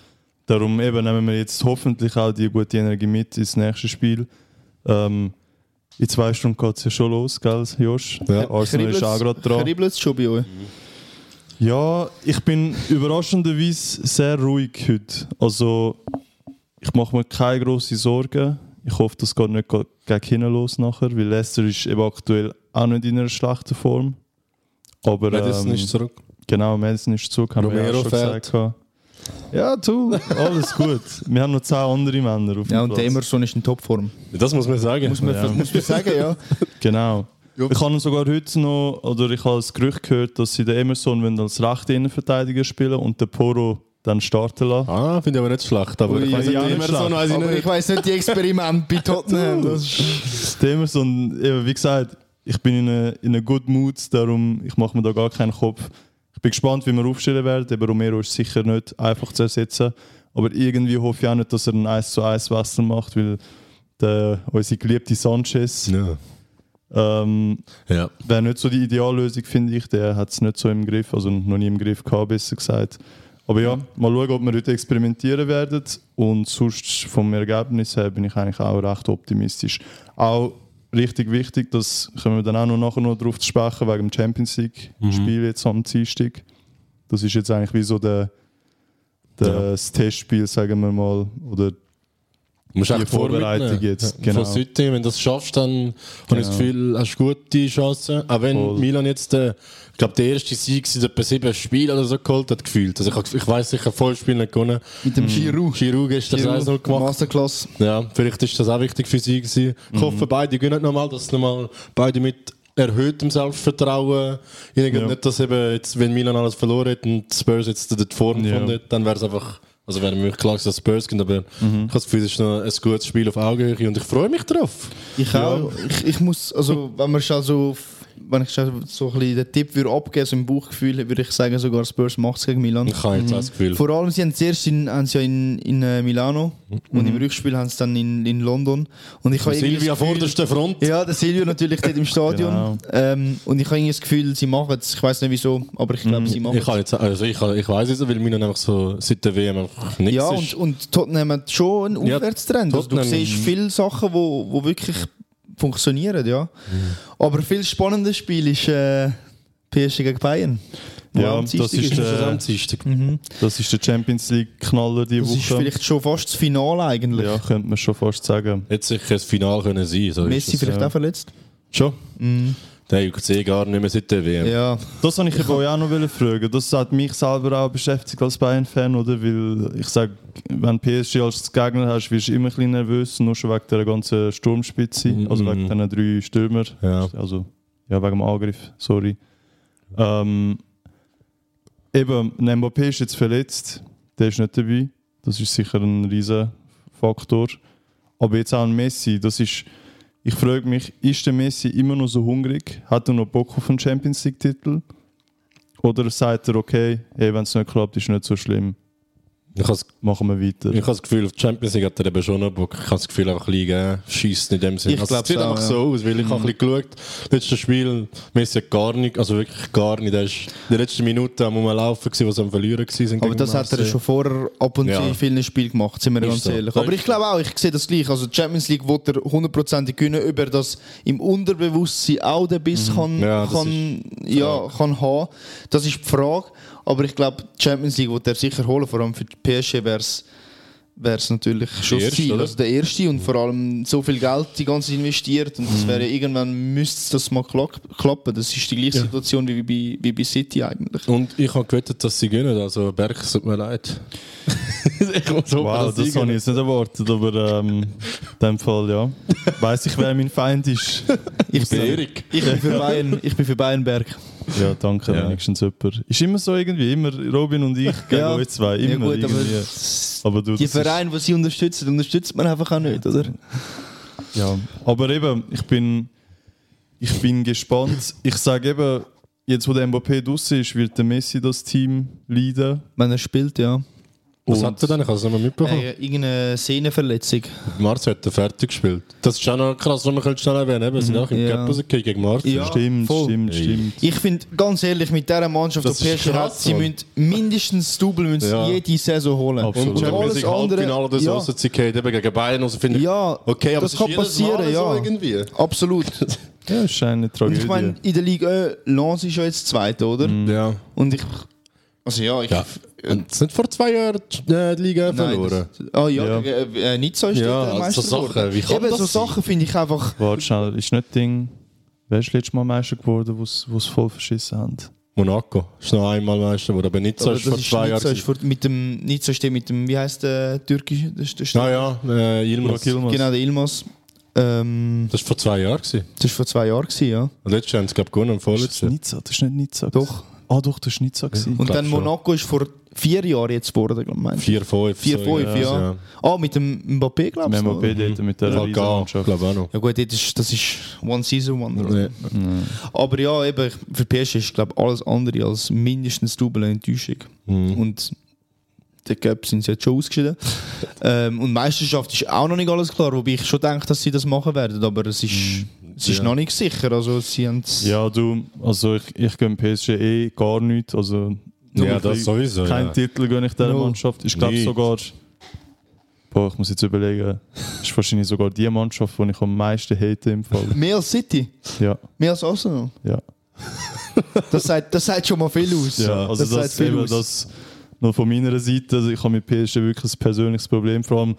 Darum eben nehmen wir jetzt hoffentlich auch die gute Energie mit ins nächste Spiel. Ähm, in zwei Stunden geht es ja schon los, gell, Josh? Ja. Arsenal ist auch gerade dran. Kribbelt es schon bei euch? Ja, ich bin überraschenderweise sehr ruhig heute. Also, ich mache mir keine grossen Sorgen. Ich hoffe, das geht nicht ge- gegen hinten los nachher, weil Leicester ist eben aktuell auch nicht in einer schlechten Form. Aber Madison ähm, ist zurück. genau, Madison ist zurück, haben wir ja Romero auch schon fehlt. gesagt. Ja, du, alles gut. Wir haben noch zehn andere Männer auf dem Ja, und Platz. der Emerson ist in Topform. Das muss man sagen. Muss man, Ja. muss man sagen, ja. <laughs> Genau. Ja. Ich habe sogar heute noch, oder ich habe das Gerücht gehört, dass sie den Emerson wollen als rechte Innenverteidiger spielen und den Poro dann starten lassen. Ah, finde ich aber nicht schlecht. Aber Ui, ich weiß ja, nicht, nicht immer so schlecht. weiss ich Aber nicht. ich weiss nicht, die Experimente bei Tottenham. Das ist <laughs> Das Emerson, eben, wie gesagt, ich bin in einem in a good mood, darum ich mache mir da gar keinen Kopf. Ich bin gespannt, wie wir aufstellen werden. Eben Romero ist sicher nicht einfach zu ersetzen. Aber irgendwie hoffe ich auch nicht, dass er einen 1 zu 1 Wechsel macht, weil der, unsere geliebte Sanchez Ja. ähm, ja. wäre nicht so die Ideallösung, finde ich. Der hat es nicht so im Griff, also noch nie im Griff gehabt, besser gesagt. Aber ja, mal schauen, ob wir heute experimentieren werden. Und sonst vom Ergebnis her bin ich eigentlich auch recht optimistisch. Auch richtig wichtig, das können wir dann auch noch nachher noch darauf zu sprechen, wegen dem Champions League-Spiel jetzt am Dienstag. Das ist jetzt eigentlich wie so der, der Ja. das Testspiel, sagen wir mal, oder Du musst Die echt Vorbereitung vorbereiten. jetzt, genau. Von City, wenn du das schaffst, dann habe ich das Gefühl, hast du gute Chancen. Auch wenn Voll. Milan jetzt, äh, ich glaube, der erste Sieg seit etwa sieben Spielen oder so geholt hat, gefühlt. Also ich, ich weiss, ich habe voll Spiel nicht gewonnen. mit dem Giroud. Giroud gestern Giroud, 1-0 gemacht. Masterclass. Ja, vielleicht ist das auch wichtig für sie gewesen. Ich hoffe, beide gönnen nochmal, dass nochmal beide mit erhöhtem Selbstvertrauen reingehen. Ja. Nicht, dass eben jetzt, wenn Milan alles verloren hat und Spurs jetzt die Form Ja. dann wäre es einfach, also wäre mir klar, dass es Spurs gibt, aber ich habe das Gefühl, es ist noch ein gutes Spiel auf Augenhöhe und ich freue mich drauf. Ich auch. Ich, ich muss, also, wenn man schon so, wenn ich so ein bisschen den Tipp würde abgeben, so im Bauchgefühl, würde ich sagen, sogar Spurs macht es gegen Milan. Ich habe jetzt auch das Gefühl. Vor allem, sie haben zuerst in, haben sie ja in, in äh, Milano und Mhm. im Rückspiel haben sie dann in, in London. Und ich Silvia das Gefühl- vorderste Front. Ja, der Silvio natürlich dort im <laughs> Stadion. Genau. Ähm, und ich habe irgendwie das Gefühl, sie machen es. Ich weiß nicht wieso, aber ich glaube, sie machen Mhm. Ich, jetzt, also ich, ich weiß es, weil Milan einfach so seit der WM einfach nichts Ja, ist. und, und Tottenham hat schon einen Ja, Aufwärtstrend. Also, du siehst viele Sachen, wo, wo wirklich funktionieren, ja. Aber viel spannendes Spiel ist äh, PSG gegen Bayern. Ja, das ist Ist der-? Mhm. Das ist der Champions League-Knaller diese Das ist Woche. vielleicht schon fast das Finale eigentlich. Ja, könnte man schon fast sagen. Hätte sicher das Final können sein. So ist Messi das. vielleicht ja. auch verletzt. Schon? Mhm. Der juckt sich gar nicht mehr seit der WM. Ja. Das wollte ich eben euch auch noch fragen. Das hat mich selber auch beschäftigt als Bayern-Fan, oder? Weil ich sage, wenn PSG als Gegner hast, wirst du immer ein bisschen nervös, nur schon wegen der ganzen Sturmspitze, Mhm. also wegen diesen drei Stürmer. Ja. Also, ja, wegen dem Angriff, sorry. Ähm, eben, ein Mbappé ist jetzt verletzt, der ist nicht dabei. Das ist sicher ein riesen Faktor. Aber jetzt auch ein Messi, das ist, ich frage mich, ist der Messi immer noch so hungrig? Hat er noch Bock auf einen Champions League-Titel? Oder sagt er, okay, wenn es nicht klappt, ist nicht so schlimm, Ich habe machen wir weiter? ich habe das Gefühl, auf die Champions League hat er eben schon noch Bock. Ich habe das Gefühl, einfach liegen, schießt in dem Sinne. Ich also, es glaub's sieht auch, einfach ja. so aus, weil ich habe ein bisschen geschaut, letztes Spiel, Messi hat gar nicht, also wirklich gar nicht. Der ist in den letzten Minuten am Laufen, gewesen, sie am Verlieren waren. Aber das hat er schon vorher ab und zu Ja. in vielen Spielen gemacht, sind wir Ist ganz so. ehrlich. Aber ich glaube auch, ich sehe das gleich. Also die Champions League wird er hundertprozentig gewinnen, über das im Unterbewusstsein auch den Biss kann, Mhm. Ja, das kann, ja, kann haben. Das ist die Frage. Aber ich glaube, die Champions League wird er sicher holen. Vor allem für die PSG wäre es natürlich schon das erste, oder? Also der erste und vor allem so viel Geld die ganze investiert und das Mhm. wäre irgendwann müsste das mal klappen. Das ist die gleiche Situation wie bei, wie bei City eigentlich. Und ich habe gewettet, dass sie gewinnen. Also Berg, es tut mir leid. <laughs> ich hoffen, Wow, das habe ich jetzt nicht erwartet, aber ähm, in dem Fall, ja. Weiß ich, wer mein Feind ist. Ich bin Erik. Ich bin für Bayern, ich bin für Bayernberg. Ja, danke, Ja. wenigstens jemand. Ist immer so irgendwie, immer Robin und ich gegen Ja. euch zwei, Ja immer gut, aber irgendwie. Aber du, die Vereine, die sie unterstützen, unterstützt man einfach auch nicht, oder? Ja, aber eben, ich bin, ich bin gespannt. Ich sage eben, jetzt wo der Mbappé draußen ist, wird der Messi das Team leiden. Wenn er spielt, ja. Was Und- hat er denn? Ich habe es nicht mehr mitbekommen. Äh, irgendeine Sehnenverletzung. Mars hat er fertig gespielt. Das ist auch noch krass, was man könnte schnell erwähnen. Eben, sie sind auch im Ja. Gap rausgekommen gegen Mars. Ja. stimmt, voll. stimmt, Ey. stimmt. Ich finde, ganz ehrlich, mit dieser Mannschaft, Das die ist PSG hat, sie müssen mindestens das Double müssen Ja. jede Saison holen. Absolut. Und Und Champions alles League andere, Halbfinale oder so, ja. so sie eben gegen Bayern. Also finde ich, Ja, okay, aber das es kann passieren, Mal ja. so irgendwie. Absolut. <laughs> Ja, ist eine Und Tragödie. ich meine, in der Liga äh, Lens ist ja jetzt Zweiter, oder? Ja. Und ich. Also ja, ich. ja. Und sind vor zwei Jahren äh, die Liga Nein, verloren. das, ah ja, Ja. gegen, äh, Nizza ist Ja, äh, also Meister so Sachen, wie kann Eben, das so sein? Sachen finde ich einfach. Warte schnell, ist nicht Ding. Wer ist letztes Mal Meister geworden, wo es voll verschissen haben? Monaco ist noch einmal Meister geworden, aber Nizza Aber ist vor zwei Nizza Jahren. ist vor, mit dem Nizza steht mit dem, wie heißt der türkische? Das ist der Ah ja, äh, Ilmaz. Yilmaz. Genau, der Ilmas. Ähm, Das war vor zwei Jahren. Gewesen. das war vor zwei Jahren, gewesen, ja. Und letztes Jahr haben sie, glaube ich, gewonnen, Ist vorletzten. Nizza? Das ist nicht Nizza. Doch. Ah doch, das ist Nizza. gewesen. Und dann. Monaco ist vor vier Jahren jetzt geworden, glaube ich. 4-5. 4-5, ja. Ah, mit dem Mbappé, glaube Mit ich. Mbappé dort mit der Riesenmannschaft. glaube ich auch noch. Ja gut, das ist, das ist One Season Wonder. Ja. Aber ja, eben, für PSG ist glaube ich alles andere als mindestens Double Enttäuschung. Mhm. Und der Cup sind sie jetzt schon ausgeschieden. <laughs> ähm, und Meisterschaft ist auch noch nicht alles klar, wobei ich schon denke, dass sie das machen werden, aber es ist, es ist Ja. noch nicht sicher. Also sie haben Ja, du, also ich, ich gönne PSG eh gar nichts. Also Ja, das sowieso. Kein ja. Titel gönne ich dieser No. Mannschaft. Ich glaube Nicht. sogar. Boah, ich muss jetzt überlegen. ist wahrscheinlich sogar die Mannschaft, die ich am meisten hate im Fall. <laughs> mehr als City, Ja, mehr als Arsenal. ja. <laughs> Das sagt, das sagt schon mal viel aus. ja also das, das, sagt viel eben, aus. das noch von meiner Seite. Also ich habe mit PSG wirklich ein persönliches Problem. Vor allem,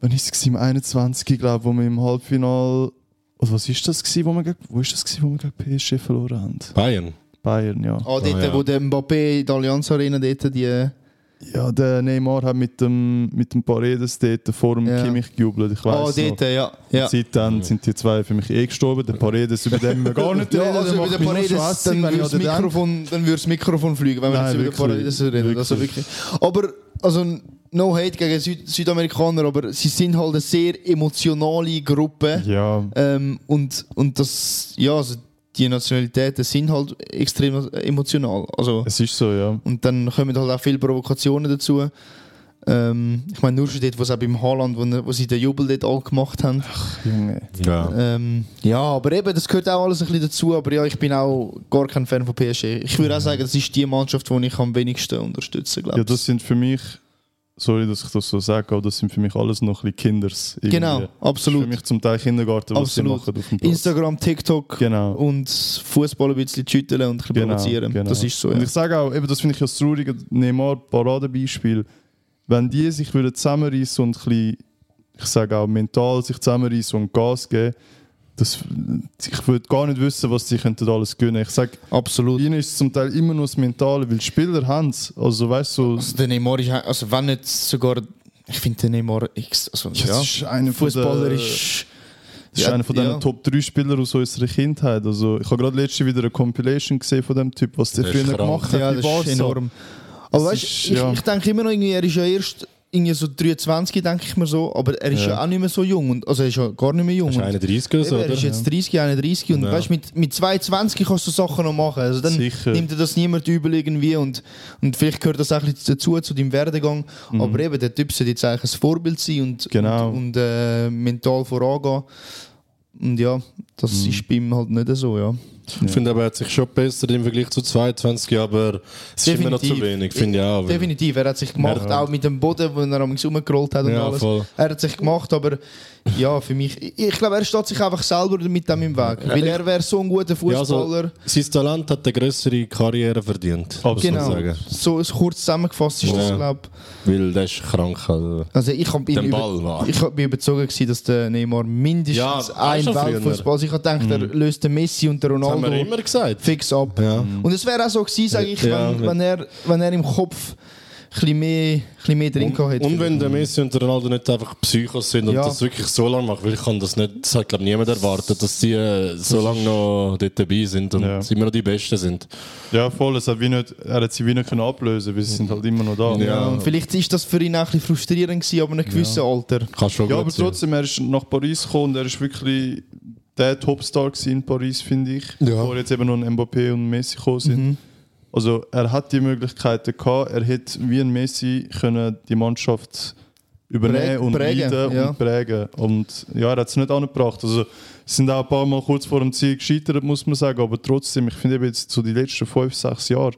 wann ist es im 21. glaube wo wir im Halbfinale. Oder was ist das gewesen, wo wir gegen, wo ist das gewesen, wo wir gegen PSG verloren haben? Bayern. Bayern, ja. Ah, dort, Ah, ja. wo der Mbappé in der Allianz Arena dort die... Ja, der Neymar hat mit dem, mit dem Paredes dort vor dem Ja. Kimmich gejubelt. Ich Ah, weiß dort, ja. ja. Seitdem sind die zwei für mich eh gestorben. Der Paredes, über den wir gar nicht Ja, reden, also der über den Paredes, schwässig, dann würde. Mikrofon, dann würde das Mikrofon fliegen, wenn wir Nein, jetzt über den Paredes reden. wirklich. Also wirklich. Aber, also, no hate gegen Süd Südamerikaner, aber sie sind halt eine sehr emotionale Gruppe. Ja, Ähm, und, und das, ja, also die Nationalitäten sind halt extrem emotional. Also, es ist so, ja. und dann kommen halt auch viele Provokationen dazu. Ähm, ich meine, nur schon dort, sie auch beim Haaland, wo, wo sie den Jubel dort all gemacht haben. Junge. Ja. Ähm, ja, aber eben, das gehört auch alles ein bisschen dazu. Aber ja, ich bin auch gar kein Fan von PSG. Ich würde auch sagen, das ist die Mannschaft, die ich am wenigsten unterstütze, glaube Ja, das sind für mich sorry, dass ich das so sage, aber das sind für mich alles noch ein bisschen Kinders. irgendwie. Genau, absolut. für mich zum Teil Kindergarten, was Absolut. sie machen auf dem Platz. Instagram, TikTok Genau. und Fußball ein bisschen schütteln und ein bisschen Genau, provozieren. genau. Das ist so. Und Ja. ich sage auch, eben, das finde ich ja das traurige Neymar Paradebeispiel. Wenn die sich würden zusammenreißen und ein bisschen, ich sage auch mental sich zusammenreißen und Gas geben, das, ich würde gar nicht wissen, was sie könnten alles gönnen. Ich sage, Absolut. ihnen ist es zum Teil immer nur das Mentale, weil Spieler haben es. Also weißt du, Also der Neymar ist, also wenn nicht sogar, ich finde den Neymar, also, das ja, ist einer von Fußballer der- ist, Das ist Ja, einer von diesen ja. Top 3 Spieler aus unserer Kindheit. Also, ich habe gerade letztens wieder eine Compilation gesehen von dem Typ, was der früher gemacht hat. ja, das ist enorm. Aber weißt, ist, ich, ja. ich denke immer noch, irgendwie, er ist ja erst irgendwie so 23, denke ich mir so, aber er ist ja. Ja. auch nicht mehr so jung. Und, also er ist ja gar nicht mehr jung. Ist Und 31 oder so, er ist jetzt 30, 31 und Ja. weißt, mit, mit 22 kannst du Sachen noch machen. Also dann Sicher. nimmt dir das niemand übel irgendwie und, und vielleicht gehört das auch ein bisschen dazu, zu deinem Werdegang. Aber eben, der Typ sollte jetzt eigentlich ein Vorbild sein und, Mhm. Genau. und, und äh, mental vorangehen. Und ja, das Mhm. ist bei ihm halt nicht so, ja. Ich finde aber, er hat sich schon besser im Vergleich zu 22, aber es ist immer noch zu wenig, finde ich auch. Definitiv, er hat sich gemacht, Ja. auch mit dem Boden, wo er am rumgerollt hat und Ja, alles. voll. Er hat sich gemacht, aber ja, für mich, ich, ich glaube, er steht sich einfach selber mit dem im Weg. Weil er wäre so ein guter Ja, also, Fußballer. sein Talent hat eine größere Karriere verdient, man genau, sagen. so kurz zusammengefasst ist das, Ja. glaube Weil der ist krank. Also. Also ich hab ihn Den über, ich bin gewesen, dass der Neymar mindestens Ja, ein. Weltfußball. Also ich habe gedacht, er löst den Messi und den Das haben wir Ronaldo immer gesagt. fix ab. Ja. Und es wäre auch so gewesen, sage ich, Ja, wenn, wenn, er, wenn er im Kopf bisschen mehr, ein bisschen mehr drin gehabt hätte. Und wenn der Messi und der Ronaldo nicht einfach Psychos sind und Ja. das wirklich so lange machen, weil ich kann das nicht, das hat glaube niemand erwartet, dass sie äh, so lange noch dort dabei sind und Ja. immer noch die Besten sind. Ja, voll. Es hat wie nicht, er hat sie wie nicht können ablösen weil sie sind halt immer noch da. ja, Ja. und vielleicht ist das für ihn auch ein bisschen frustrierend gewesen, aber in einem gewissen Alter. Kann schon Ja, aber sein. trotzdem, er ist nach Paris gekommen und er ist wirklich der Topstar in Paris, finde ich. Ja. Bevor jetzt eben noch ein Mbappé und Messi gekommen sind. Also er hat die Möglichkeiten gehabt, er hätte wie ein Messi können die Mannschaft übernehmen Prä- und prägen, leiten ja. und prägen. Und ja, er hat es nicht angebracht. Also sie sind auch ein paar Mal kurz vor dem Ziel gescheitert, muss man sagen. Aber trotzdem, ich finde jetzt so die letzten fünf, sechs Jahre,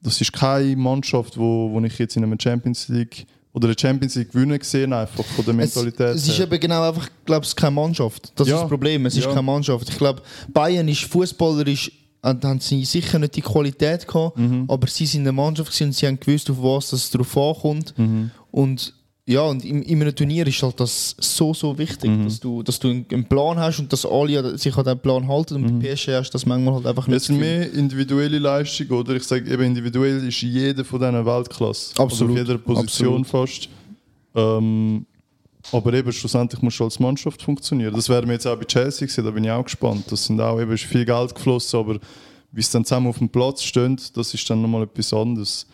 das ist keine Mannschaft, wo, wo ich jetzt in einer Champions League oder eine Champions League gewinnen gesehen einfach von der Es, Mentalität. es ist her. eben genau einfach, glaube ich, keine Mannschaft. Das Ja. ist das Problem. Es ist Ja. keine Mannschaft. Ich glaube, Bayern ist fußballerisch, haben sie sicher nicht die Qualität gehabt, Mhm. aber sie sind eine Mannschaft und sie haben gewusst, auf was das drauf ankommt. Mhm. Und ja, und in, in einem Turnier ist halt das so, so wichtig, Mhm. dass, du, dass du einen, Plan hast und dass alle sich an diesen Plan halten. Und bei PSG hast das manchmal halt einfach nicht. Mhm. Es sind mehr individuelle Leistungen, oder? Ich sage eben, individuell ist jeder von diesen Weltklasse. Absolut. Also auf jeder Position fast. Ähm, aber eben, schlussendlich musst du als Mannschaft funktionieren. Das werden wir jetzt auch bei Chelsea sehen, da bin ich auch gespannt. Das sind auch eben ist viel Geld geflossen, aber wie es dann zusammen auf dem Platz stehen, das ist dann nochmal etwas anderes.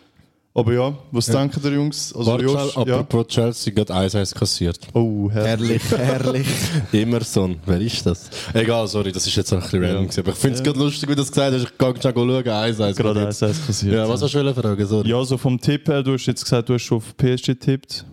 Aber ja, was denken die Jungs? Also, Warte, Josh, ja. apropos Chelsea, gerade 1-1 kassiert. Oh, herrlich. herrlich, herrlich. <laughs> Emerson, wer ist das? Egal, sorry, das ist jetzt auch ein bisschen random. gewesen, Aber ich finde es gerade lustig, wie du das gesagt hast. Ich gehe schnell schauen, 1-1. Gerade 1-1 kassiert. Ja, was hast du fragen? Sorry. Ja, so vom Tipp her, du hast jetzt gesagt, du hast schon auf PSG getippt.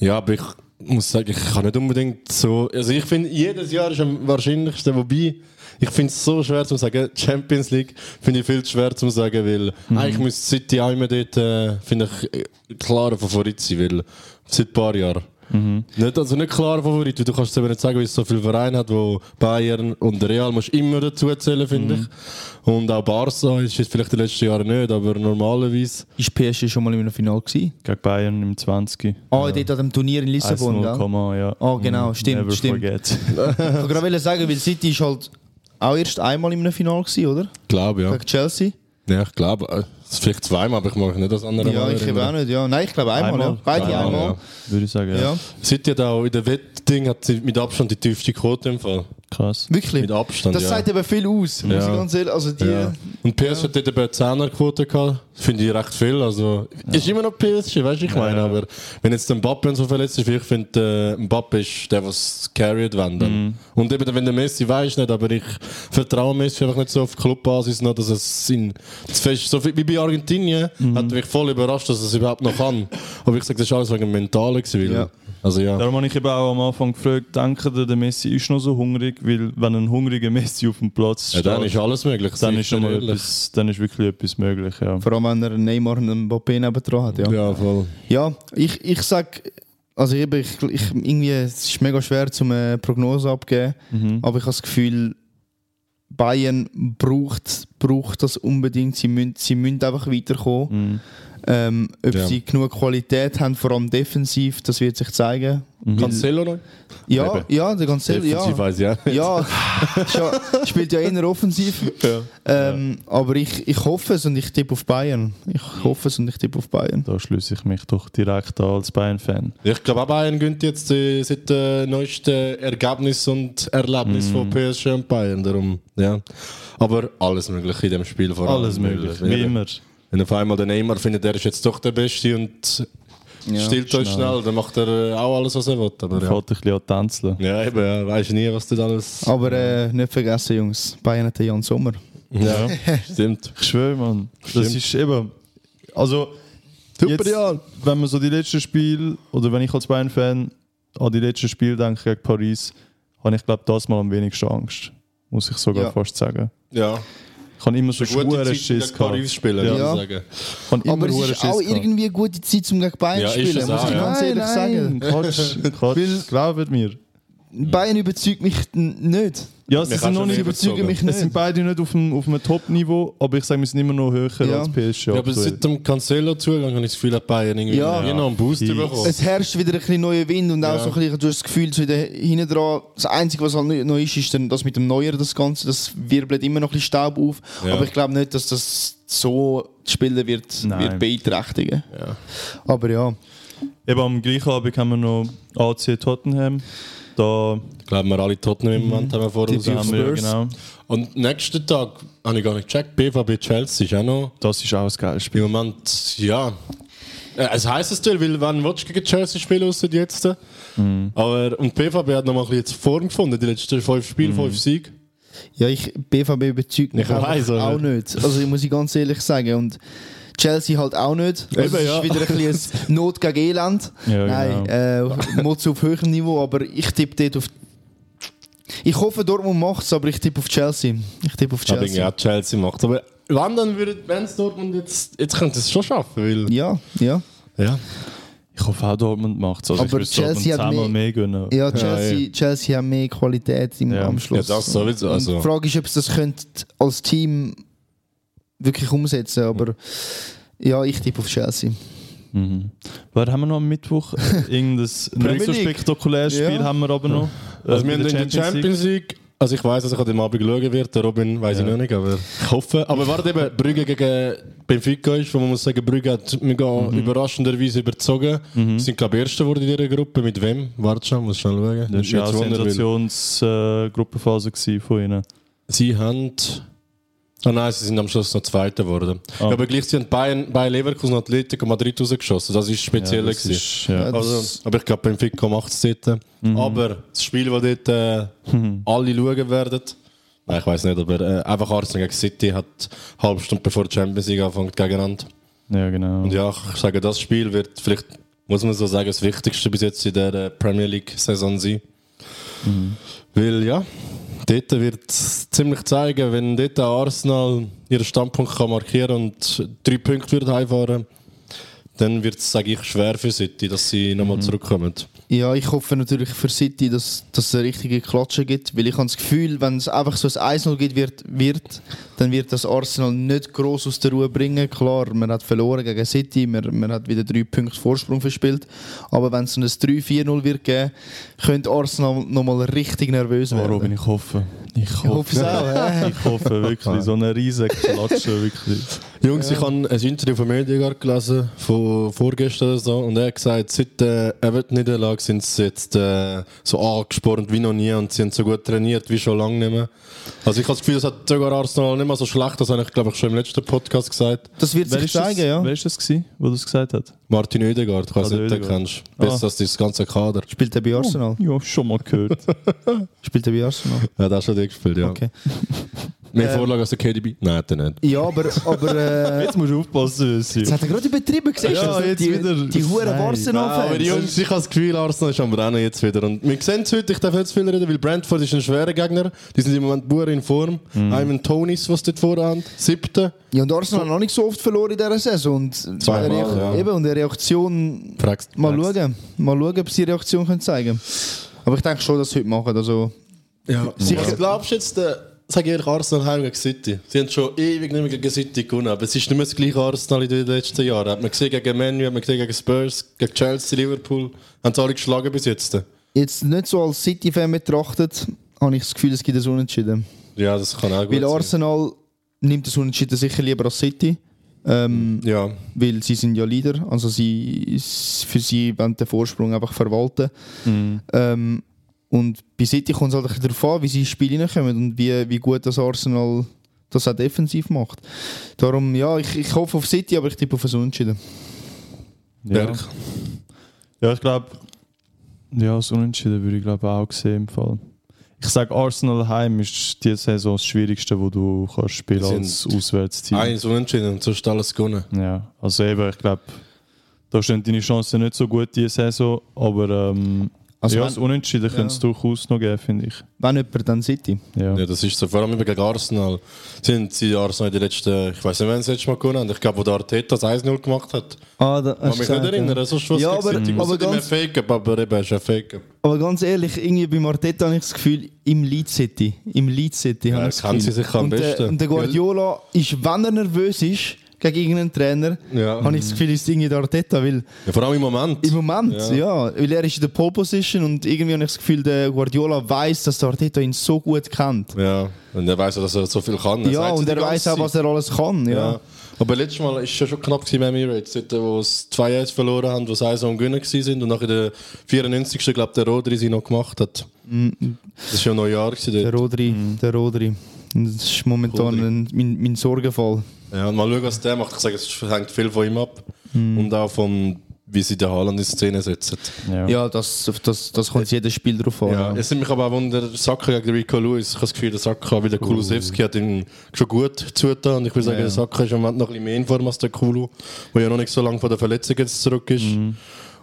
Ja, aber ich muss sagen, ich kann nicht unbedingt so. Also ich finde, jedes Jahr ist am wahrscheinlichsten, wobei ich finde es so schwer zu sagen. Champions League finde ich viel zu schwer zu sagen, weil eigentlich müsste City auch immer dort, äh, finde ich, äh, klarer Favorit sein, weil seit ein paar Jahren. Nicht, also nicht klarer Favorit, weil du kannst es eben nicht sagen, weil es so viele Vereine hat, wo Bayern und Real musst immer dazu zählen, finde ich. Und auch Barca ist jetzt vielleicht die letzten Jahre nicht, aber normalerweise. Ist PSG schon mal in einem Finale gewesen? Gegen Bayern im 20. Ah, dort an dem Turnier in Lissabon, 1-0, gell? Komma, ja. Ah, genau, stimmt, Never stimmt. forget. <laughs> Ich wollte gerade sagen, weil City ist halt auch erst einmal in einem Finale gewesen, oder? glaube ja. Gegen Chelsea. Ja, ich glaube. Vielleicht zweimal, aber ich mag nicht das andere Ja, Mal ich eben erinnern. auch nicht. Ja. Nein, ich glaube einmal. Einmal? Ja. Beide Einmal, einmal. ja. Würde ich sagen, ja. Ja. City hat auch in der Wettding hat sie mit Abstand die tiefste Quote im Fall. Krass. Wirklich. Mit Abstand, Das ja. sagt eben viel aus, muss Ja. ich ganz ehrlich. Also die, Ja. Und PS hat dort eben eine 10er Quote gehabt. Finde ich recht viel. Also, Ist immer noch PSG, weißt du, ich meine. Aber wenn jetzt der Mbappe so verletzt ist, ich finde, äh, Mbappe ist der, was carried wenn dann. Und eben, wenn der Messi weiß nicht, aber ich vertraue Messi einfach nicht so auf Clubbasis noch, dass es in zu fest, so viel, wie bei Argentinien, hat mich voll überrascht, dass er es überhaupt noch kann. Aber ich sage, das ist alles wegen dem Mentalen gewesen, weil Ja. Also ja. Darum habe ich eben auch am Anfang gefragt, denken ihr, der Messi ist noch so hungrig? Weil wenn ein hungriger Messi auf dem Platz ja steht, dann ist alles möglich. dann ist, schon mal ehrlich. etwas, dann ist wirklich etwas möglich, ja. Vor allem, wenn er einen Neymar und einen Mbappé nebendran hat. Ja, ja. Ja, voll. ich, ich sag, also eben, ich, ich, irgendwie, es ist mega schwer, zum eine Prognose abzugeben, Mhm. aber ich habe das Gefühl, Bayern braucht, braucht das unbedingt. Sie müssen, sie müssen einfach weiterkommen. Mhm. Ähm, ob Ja. sie genug Qualität haben, vor allem defensiv, das wird sich zeigen. Cancelo noch? Ja, Eben. ja, der Cancelo, Defensiv ja. weiss ich auch nicht. Ja, ja, spielt ja eher offensiv. <laughs> Ähm, Aber ich, ich hoffe es und ich tippe auf Bayern. Ich hoffe es und ich tippe auf Bayern. Da schließe ich mich doch direkt an als Bayern-Fan. Ich glaube auch Bayern gönnt jetzt äh, seit dem neuesten Ergebnis und Erlebnis von PSG und Bayern. Darum, ja. Aber alles mögliche in dem Spiel vor allem. Alles möglich, wie er- immer. Wenn auf einmal der Neymar findet, er ist jetzt doch der Beste und Ja, stillt euch schnell, dann macht er äh, auch alles, was er will. Aber Ja. Fährt ein bisschen an tänzeln. ja eben, ja, weiß nie, was das alles. Aber äh, nicht vergessen, Jungs, Bayern hat Jan Sommer. Ja, <laughs> stimmt. Ich schwöre, Mann. Das Stimmt. ist eben. Also, Super, jetzt, ja. wenn man so die letzten Spiele, oder wenn ich als Bayern-Fan an die letzten Spiele denke gegen Paris, habe ich glaube das mal am wenigsten Angst. Muss ich sogar Ja. fast sagen. Ja, Ich habe immer so eine gute schwere Zeit Schiss gehabt. spielen, Ja. Ja. ich sagen. Aber es ist auch gehabt. irgendwie eine gute Zeit, um gegen Bayern Ja, zu ist spielen, muss ich ja. ganz ehrlich sagen. Quatsch, Quatsch, glaubt mir. Bayern überzeugt mich nicht. Ja, sie Mich sind noch nicht mehr überzeugt. überzogen. mich Es nicht. sind beide nicht auf einem, auf einem Top-Niveau, aber ich sage, wir sind immer noch höher Ja. als PSG. Ja, aber seit dem Cancelo-Zugang habe ich das Gefühl, hat Bayern irgendwie Ja. ja. noch einen Boost Fix. bekommen. Es herrscht wieder ein bisschen neuer Wind und auch Ja. so ein bisschen, du hast das Gefühl, so wieder hinten dran, das Einzige, was halt noch ist, ist dann das mit dem Neuer, das Ganze, das wirbelt immer noch ein bisschen Staub auf. Ja. Aber ich glaube nicht, dass das so die Spieler wird, Nein. wird beeinträchtigen. Ja. Aber ja, Eben am gleichen Abend haben wir noch AC Tottenham. Da, Ich glaube, wir alle Tottenham im Moment haben wir vor uns. Haben wir genau. Und nächsten Tag habe ich gar nicht gecheckt. BVB Chelsea ist auch noch. Das ist auch ein geiles Spiel. Im Moment, ja. Äh, Es heisst es Duell, weil wann willst du gegen Chelsea spielen außer jetzt? Aber und BVB hat noch mal ein bisschen jetzt Form gefunden, die letzten fünf Spiele, fünf Siege. ja ich, BVB überzeugt mich Ich aber- auch nicht. Also ich muss ich ganz ehrlich sagen. Und Chelsea halt auch nicht. Also Eben, es ja. ist wieder ein bisschen <laughs> Not gegen Elend. Ja, Nein, genau. äh, Mods auf höherem Niveau, aber ich tippe dort auf. Ich hoffe, Dortmund macht es, aber ich tippe auf Chelsea. Ich tippe auf Ich habe Chelsea. ja Chelsea macht. Aber wann dann würde wenn es Dortmund jetzt, jetzt könnte es schon schaffen, weil Ja, ja. ja. Ich hoffe auch, Dortmund macht es. Also Aber ich Chelsea Dortmund hat mehr- mehr gönnen. Ja, Chelsea, Chelsea haben mehr Qualität im, Ja. am Schluss. Ja, das sowieso, Und also. Die Frage ist, ob sie das könnt als Team wirklich umsetzen Aber ja, ich tippe auf Chelsea. Mhm. Was haben wir noch am Mittwoch? <laughs> Irgendein nicht so spektakuläres Spiel Ja. haben wir aber noch. Äh, Also wir bei haben in der Champions League. Also ich weiß, dass ich an dem Abend schauen werde. Der Robin weiß ich Ja. noch nicht, aber ich hoffe. Aber warte eben, Brügge gegen Benfica ist, wo man muss sagen, Brügge hat mega Mhm. überraschenderweise überzogen. Sie sind glaube ich Erster geworden in dieser Gruppe. Mit wem? Warte schon, muss schnell schauen. Das war ja eine Sensationsgruppenphase äh, von ihnen. Sie haben... Ah nein, sie sind am Schluss noch Zweiter geworden. Ah. Aber gleich haben Bayern, Bayern Leverkusen und Atletico Madrid rausgeschossen. Das ist speziell. Ja, das gewesen. ist, ja. Ja, Also, aber ich glaube, Benfica macht es dort. Mhm. Aber das Spiel, das dort äh, alle schauen werden, nein, ich weiß nicht, aber äh, einfach Arsenal gegen City hat eine halbe Stunde bevor die Champions League anfängt gegeneinander. ja, genau. Und ja, ich sage, das Spiel wird vielleicht, muss man so sagen, das Wichtigste bis jetzt in der äh, Premier League-Saison sein. Weil ja, dort wird es ziemlich zeigen, wenn dort Arsenal ihren Standpunkt kann markieren und drei Punkte wird heimfahren, dann wird es, sage ich, schwer für City, dass sie nochmal zurückkommen. Ja, ich hoffe natürlich für City, dass, dass es eine richtige Klatsche gibt, weil ich habe das Gefühl, wenn es einfach so ein 1-0 gibt, wird, wird, dann wird das Arsenal nicht groß aus der Ruhe bringen. Klar, man hat verloren gegen City, man, man hat wieder drei Punkte Vorsprung verspielt, aber wenn es so ein 3-4-0 wird geben, könnte Arsenal nochmal richtig nervös werden. Robin, ich hoffe. Ich ich hoffe es auch. Ich hoffe wirklich. So eine riesige Klatsche, wirklich. Jungs, ich habe ein Interview von Mediagard gelesen, von vorgestern oder so, und er hat gesagt, seit der Everton-Niederlage sind sie jetzt äh, so angespornt wie noch nie und sie haben so gut trainiert wie schon lange nicht mehr. Also ich habe das Gefühl, das hat sogar Arsenal nicht mehr so schlecht, das habe ich glaube ich schon im letzten Podcast gesagt. Das wird Wer sich ist das, zeigen, ja. wer ist das gewesen, wo das gesagt hat? Martin Oedegaard, ich weiß der nicht, du den kennst. Besser Ah. als das ganze Kader. Spielt er bei Arsenal? Ja, schon mal gehört. <laughs> Spielt er bei Arsenal? Ja, das hat schon gespielt, ja. Okay. Mehr Vorlage als der KDB? Nein, hat er nicht. Ja, aber, aber <laughs> äh, Jetzt musst du aufpassen, jetzt Ösi. hat er gerade übertrieben gesehen. Ja, jetzt die, wieder. Die huren Nein. aber. Jungs, ich habe das Gefühl, Arsenal ist am Rennen jetzt wieder. Und wir sehen es heute, ich darf zu viel reden, weil Brentford ist ein schwerer Gegner. Die sind im Moment pur in Form. Mhm. Ivan Tonis, was dort vorhand, siebte. Ja, und Arsenal hat noch nicht so oft verloren in dieser Saison. Und Zweimal, eine Reak- ja. Eben, und eine Reaktion... Fragst, Mal fragst. schauen. Mal schauen, ob sie die Reaktion können zeigen Aber ich denke schon, dass sie heute machen. Also, Ja. Sicher. Was glaubst du jetzt, der, sag ich ehrlich, Arsenal heim gegen City? Sie haben schon ewig nicht mehr gegen City gewonnen, aber es ist nicht mehr das gleiche Arsenal in den letzten Jahren. Hat man gesehen gegen Manu, hat man gesehen gegen Spurs, gegen Chelsea, Liverpool. Haben sie alle geschlagen bis jetzt? jetzt nicht so als City-Fan betrachtet, habe ich das Gefühl, es gibt ein Unentschieden. Ja, das kann auch gut Weil sein. Arsenal nimmt das Unentschieden sicher lieber als City. Ähm, Ja, weil sie sind ja Leader, also sie, für sie wollen den Vorsprung einfach verwalten. Ähm, und bei City kommt es halt darauf an, wie sie ins Spiel reinkommen und wie, wie gut das Arsenal das auch defensiv macht. Darum, ja, ich, ich hoffe auf City, aber ich tippe auf ein Unentschieden. Ja. Berg. ja, ich glaube, ja, das Unentschieden würde ich glaube auch sehen im Fall. Ich sage, Arsenal heim ist die Saison das Schwierigste, wo du kannst spielen als Auswärtsteam. Eins unentschieden und sonst alles gewonnen. Ja, also eben, ich glaube, da stehen deine Chancen nicht so gut diese Saison, aber ähm, Also ja, wenn- das Unentschieden könnte es durchaus noch geben, finde ich. Wenn jemand, dann City. Ja. Ja, das ist so. Vor allem gegen Arsenal. Sind sie Arsenal in den letzten, ich weiß nicht, wann sie das letzte Mal gewonnen haben. Ich glaube, wo der Arteta das 1-0 gemacht hat. Ah, da, Kann mich nicht erinnern, sonst was Ja, aber- City. aber aber ganz- Fake-up, aber eben, es ist ein Fake-up. Aber ganz ehrlich, irgendwie bei Arteta habe ich das Gefühl, im Lead City. Im Lead City Ja, habe ich das Gefühl. sie sich am und besten. Der, und der Guardiola ist, wenn er nervös ist gegen irgendeinen Trainer, Ja. habe ich das Gefühl, ist irgendwie der Arteta. Weil Ja, vor allem im Moment. im Moment, Ja. ja. weil er ist in der Pole Position und irgendwie habe ich das Gefühl, der Guardiola weiß, dass der Arteta ihn so gut kennt. Ja, und er weiß auch, dass er so viel kann. Er ja, und er weiß auch, was er alles kann. Ja. Ja. Aber letztes Mal war es schon knapp gewesen mit Emirates, dort, wo es 2-1 verloren haben, wo sie 1 am Gewinnen waren und nach der 94. glaube der Rodri sie noch gemacht hat. Das war ja Neujahr gewesen Der dort. Rodri, der Rodri. Das ist momentan Rodri. ein, mein, mein Sorgenfall. Ja, und mal schauen, was der macht. Ich sage, es hängt viel von ihm ab. Mhm. Und auch vom, wie sie den Haaland in Szene setzen. Ja. Ja, das, das, das kommt jedes Spiel drauf an. Ja, es sind mich aber auch wunder, Saka gegen Rico Lewis. Ich habe das Gefühl, der Saka, wie der Kulusewski hat ihn schon gut zugetan. Und ich würde sagen, Ja. der Saka ist im Moment noch ein bisschen mehr in Form als der Kulu, der ja noch nicht so lange von der Verletzung jetzt zurück ist.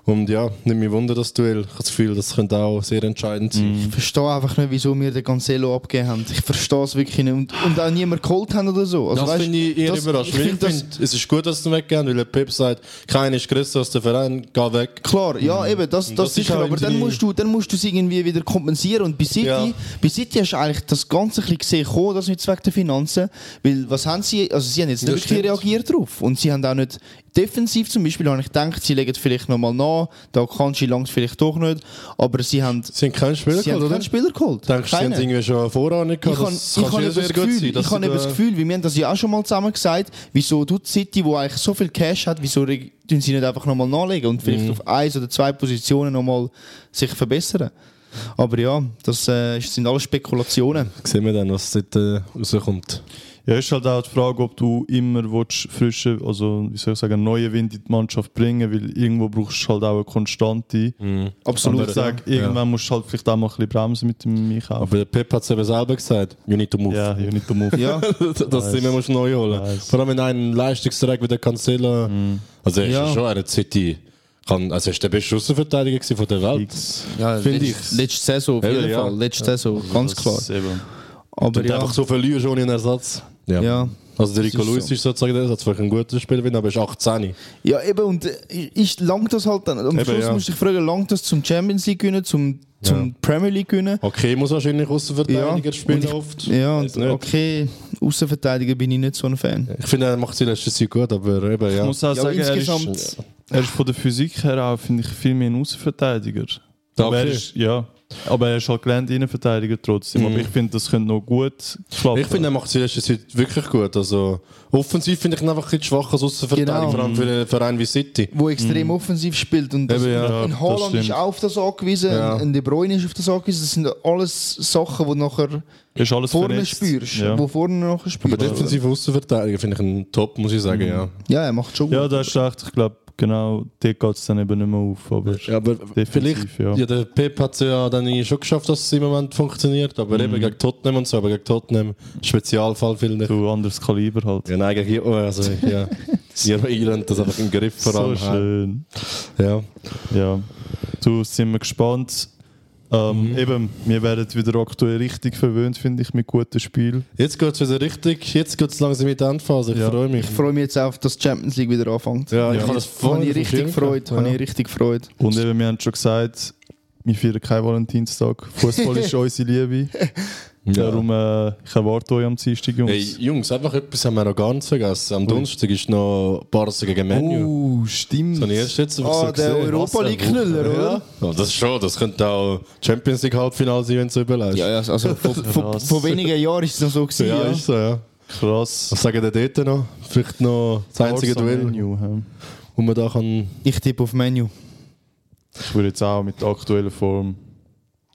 Und ja, nicht mich wunder das Duell. Ich habe das Gefühl, das könnte auch sehr entscheidend sein. Ich verstehe einfach nicht, wieso wir den Cancelo abgegeben haben. Ich verstehe es wirklich nicht. Und, und auch niemand geholt haben oder so. Also, das weißt, finde ich eher das- überraschend. Ich finde das, finde, es ist gut, dass sie weggehen, weil der Pep sagt, keiner ist größer als der Verein, geh weg. Klar, ja, eben, das, das, das ist sicher, aber dann musst, du, dann musst du es irgendwie wieder kompensieren. Und bei City, Ja. bei City hast du eigentlich das Ganze ein bisschen gesehen, kommen, das mit wegen der Finanzen. Weil, was haben sie, also sie haben jetzt nicht wirklich reagiert drauf. Und sie haben auch nicht, defensiv zum Beispiel, habe ich gedacht, sie legen vielleicht nochmal nach, da kannst du langs vielleicht doch nicht, aber sie haben, Sie haben keinen Spieler sie haben geholt, oder? keinen Spieler geholt. Denkst du, sie haben irgendwie schon Vorahnung Ich gehabt? habe Das ich kann das Gefühl, sein, ich habe sie eben das da- Gefühl, wir haben das ja auch schon mal zusammen gesagt, wieso tut City, wo eigentlich so viel Cash hat, wieso tun sie nicht einfach nochmal nachlegen und Mhm. vielleicht auf eins oder zwei Positionen nochmal sich verbessern. Aber ja, das äh, sind alles Spekulationen. Sehen wir dann, was dort äh, rauskommt. Ja, ist halt auch die Frage, ob du immer willst, frische, also wie soll ich sagen, neue Wind in die Mannschaft bringen weil irgendwo brauchst du halt auch eine konstante. Absolut. Aber ich sage, irgendwann musst du halt vielleicht auch mal ein bisschen bremsen mit dem Einkaufen. Aber der Pep hat es eben selber gesagt, you need to move. Ja, you need to move. <laughs> Ja, dass du immer musst neu holen Weiss. Vor allem wenn ein Leistungsträger wie der Cancelo, also er ist ja. Ja. schon eine City, kann, also er ist der beste Außenverteidiger von der Welt. Ja Finde letzte, letzte Saison auf jeden ja. Fall. Letzte Saison, ganz klar. Das Aber Und ja, einfach so verlierst ohne einen Ersatz. Ja. ja. Also der Rico ist Lewis so. ist sozusagen der Ersatz, vielleicht ein guter Spieler, aber er ist 18. Ja, eben, und äh, ist, langt das halt dann, am Eben, Schluss ja. musst du dich fragen, langt das zum Champions League gewinnen, zum, zum Ja. Premier League gewinnen? Okay, muss wahrscheinlich Außenverteidiger und spielen ich, oft. Ja, und okay, Außenverteidiger bin ich nicht so ein Fan. Ich finde, er macht sie letztes Jahr gut, aber eben, ja. Ich muss auch Ja, sagen, er ist, er ist von der Physik her auch, finde ich, viel mehr ein Außenverteidiger. Er Okay. ist, ja, aber er ist halt gelernt Innenverteidiger trotzdem. Aber ich finde, das könnte noch gut klappen. Ich finde, er macht Jahr wirklich gut. Also, offensiv finde ich ihn einfach ein bisschen schwach als Außenverteidiger, Genau. vor allem für einen Verein wie City. Wo extrem offensiv spielt. Und das, Eben, ja. ein das Haaland ist auch auf das angewiesen, Ja. ein De Bruyne ist auf das angewiesen. Das sind alles Sachen, die du nachher ist alles vorne vernetzt. spürst. Ja. Wo vorne nachher Aber spürst. defensiv Außenverteidiger finde ich einen Top, muss ich sagen, ja. Ja, er macht schon gut. ja, da hast du recht. Ich glaube, genau, dort geht es dann eben nicht mehr auf. Aber Ja, aber vielleicht, ja. ja. der Pep hat es ja dann irgendwie schon geschafft, dass es im Moment funktioniert, aber Mhm. eben gegen Tottenham und so, aber gegen Tottenham, Spezialfall finde ich. so anderes Kaliber halt. Ja, nein, gegen oh, also, ja. <laughs> Ihr Irland das einfach im Griff vor so schön. Ja. Ja. Du, sind wir gespannt. Ähm, Mhm. Eben, wir werden wieder aktuell richtig verwöhnt, finde ich, mit guten Spielen. Jetzt geht es wieder richtig, jetzt geht es langsam mit der Endphase, ich Ja. freue mich. Ich freue mich jetzt auf, dass die Champions League wieder anfängt. Ja, ich Ja. habe das Habe vorhin ich richtig gefreut. gehabt, Habe ja. ich richtig gefreut. Und eben, wir haben schon gesagt, wir feiern keinen Valentinstag. Fußball ist <laughs> unsere Liebe. Ja. Darum, äh, ich erwarte euch am Dienstag, Jungs. Hey, Jungs, einfach etwas haben wir noch ganz vergessen. Am Donnerstag ist noch Barca gegen Menu. Oh, stimmt. Das habe ich erst jetzt einfach Ah, so der gesehen. Europa League-Knüller, oder? Ja. ja, das schon. Das könnte auch Champions League Halbfinale sein, wenn du so überlegst. Ja, ja, also vor, vor, Krass. vor wenigen Jahren ist es noch so gewesen. ja, Ja, ist so, ja. Krass. Was sagen die dort noch? Vielleicht noch das einzige Barca Duell, Menu, hä? wo man da kann... Ich tippe auf Menu. Ich würde jetzt auch mit der aktuellen Form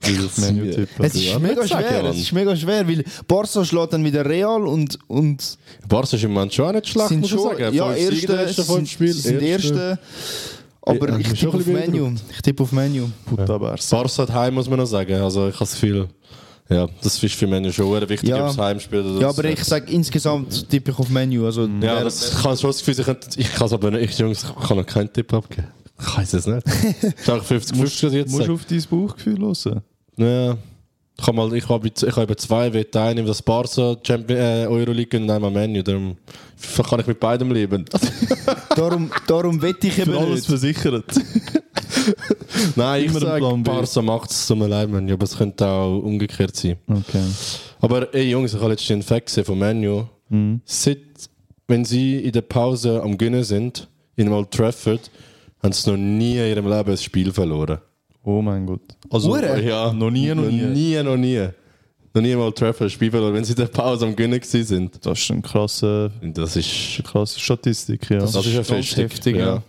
Es ist Ja, mega schwer, es ist mega schwer, weil Barca schlägt dann wieder Real und, und Barca ist im Moment schon auch nicht schlecht, muss man schon, sagen. ja, Fünf Siege erste, sind, sie sind erste. Aber Ja, ich mich tippe auf Menu. Ich tippe auf Menu. Puta Barca. Barca hat heim, muss man noch sagen. Also ich habe das Gefühl... Ja, das ist für Menu schon sehr wichtig, Ja. ob das Heimspiel oder Ja, aber ich sage insgesamt tippe ich auf Menu. Also Ja, wer- das, ich habe schon das Gefühl, ich, könnte, ich kann es aber nicht. Ich, Jungs, ich kann noch keinen Tipp abgeben. Ich weiß es nicht. <laughs> Ich habe 50 50 jetzt Du musst sagen. auf dein Bauchgefühl hören. Ja. Ich habe mal, ich habe, ich über zwei Wette, einen das Barca Champion, äh, Euroleague und einmal Menu. Darum kann ich mit beidem leben. <laughs> darum, darum wette ich eben Für alles nicht. versichert. <laughs> Nein, ich sage. Barca macht es zum leid, Menu, aber es könnte auch umgekehrt sein. Okay. Aber ey Jungs, ich habe letztens einen Fact gesehen von Menu. Seit, wenn sie in der Pause am Gönnen sind, in Old Trafford, haben sie noch nie in ihrem Leben ein Spiel verloren. Oh mein Gott. Also, Hure? Ja, noch nie, noch nie. Noch nie, noch nie. Noch nie mal Treffer ein Spiel verloren, wenn sie in der Pause am Gönnen gewesen sind. Das ist eine krasse, Das ist, eine krasse Statistik, ja. das ist ja fest. heftig, ja.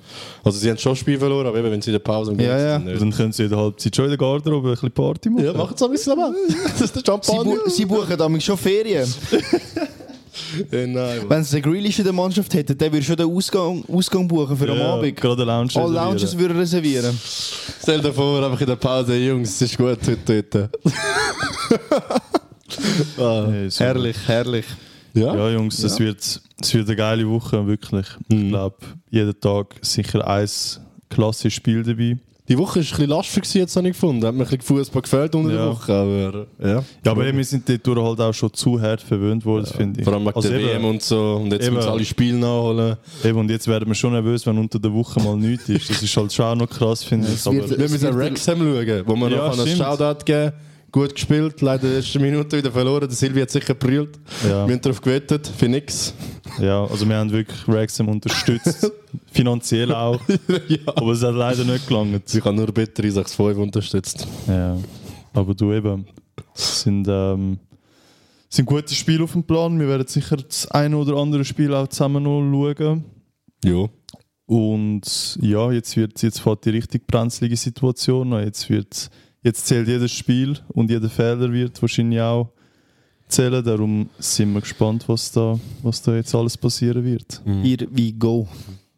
Also sie haben schon Spiel verloren, aber eben, wenn sie in der Pause am Gönnen Ja, ja. sind. nicht. Dann können sie in der Halbzeit schon in der Garderobe ein bisschen Party machen. Ja, machen sie ein bisschen mal. <laughs> Das ist der Sie, Champagner. bu sie buchen damit schon Ferien. <laughs> Ja, <laughs> nein, Mann. Wenn sie den Grealish in der Mannschaft hätten, der würde schon den Ausgang, Ausgang buchen für am Ja, Abend. Gerade Lounge. Alle Lounges reservieren. würden reservieren. Stell dir vor, einfach in der Pause, Jungs, es ist gut heute dort. <laughs> ah. Hey. Herrlich, herrlich. Ja? Ja, Jungs, das, Wird, das wird eine geile Woche, wirklich. Ich Mhm. glaube, jeden Tag sicher ein klassisches Spiel dabei. Die Woche war ein bisschen lastig, jetzt habe ich gefunden. Hat mir ein bisschen Fußball gefällt unter der Ja. Woche. Aber, ja. Ja, aber wir sind dort halt auch schon zu hart verwöhnt worden, finde ich. Vor allem wegen Also der eben- WM und so. Und jetzt Eben. müssen alle Spiele nachholen. Eben, und jetzt werden wir schon nervös, wenn unter der Woche mal nichts ist. Das ist halt schon auch noch krass, finde ich. Aber wird- Wir müssen Wrexham schauen, wo wir Ja, noch einen stimmt. Shoutout geben Gut gespielt, leider in der ersten Minute wieder verloren. Der Silvi hat sicher gebrüllt. Ja. Wir haben darauf gewettet, für nix. ja, also wir haben wirklich Wrexham unterstützt. <laughs> finanziell auch. <laughs> ja. Aber es hat leider nicht gelangt. Ich habe nur Bitter 365 unterstützt. Ja. Aber du eben. Es sind, ähm, sind gute Spiele auf dem Plan. Wir werden sicher das eine oder andere Spiel auch zusammen noch schauen. Ja. Und ja, jetzt, wird, jetzt fährt die richtig brenzlige Situation. Jetzt, wird, jetzt zählt jedes Spiel und jeder Fehler wird wahrscheinlich auch zählen. Darum sind wir gespannt, was da, was da jetzt alles passieren wird. Here we go.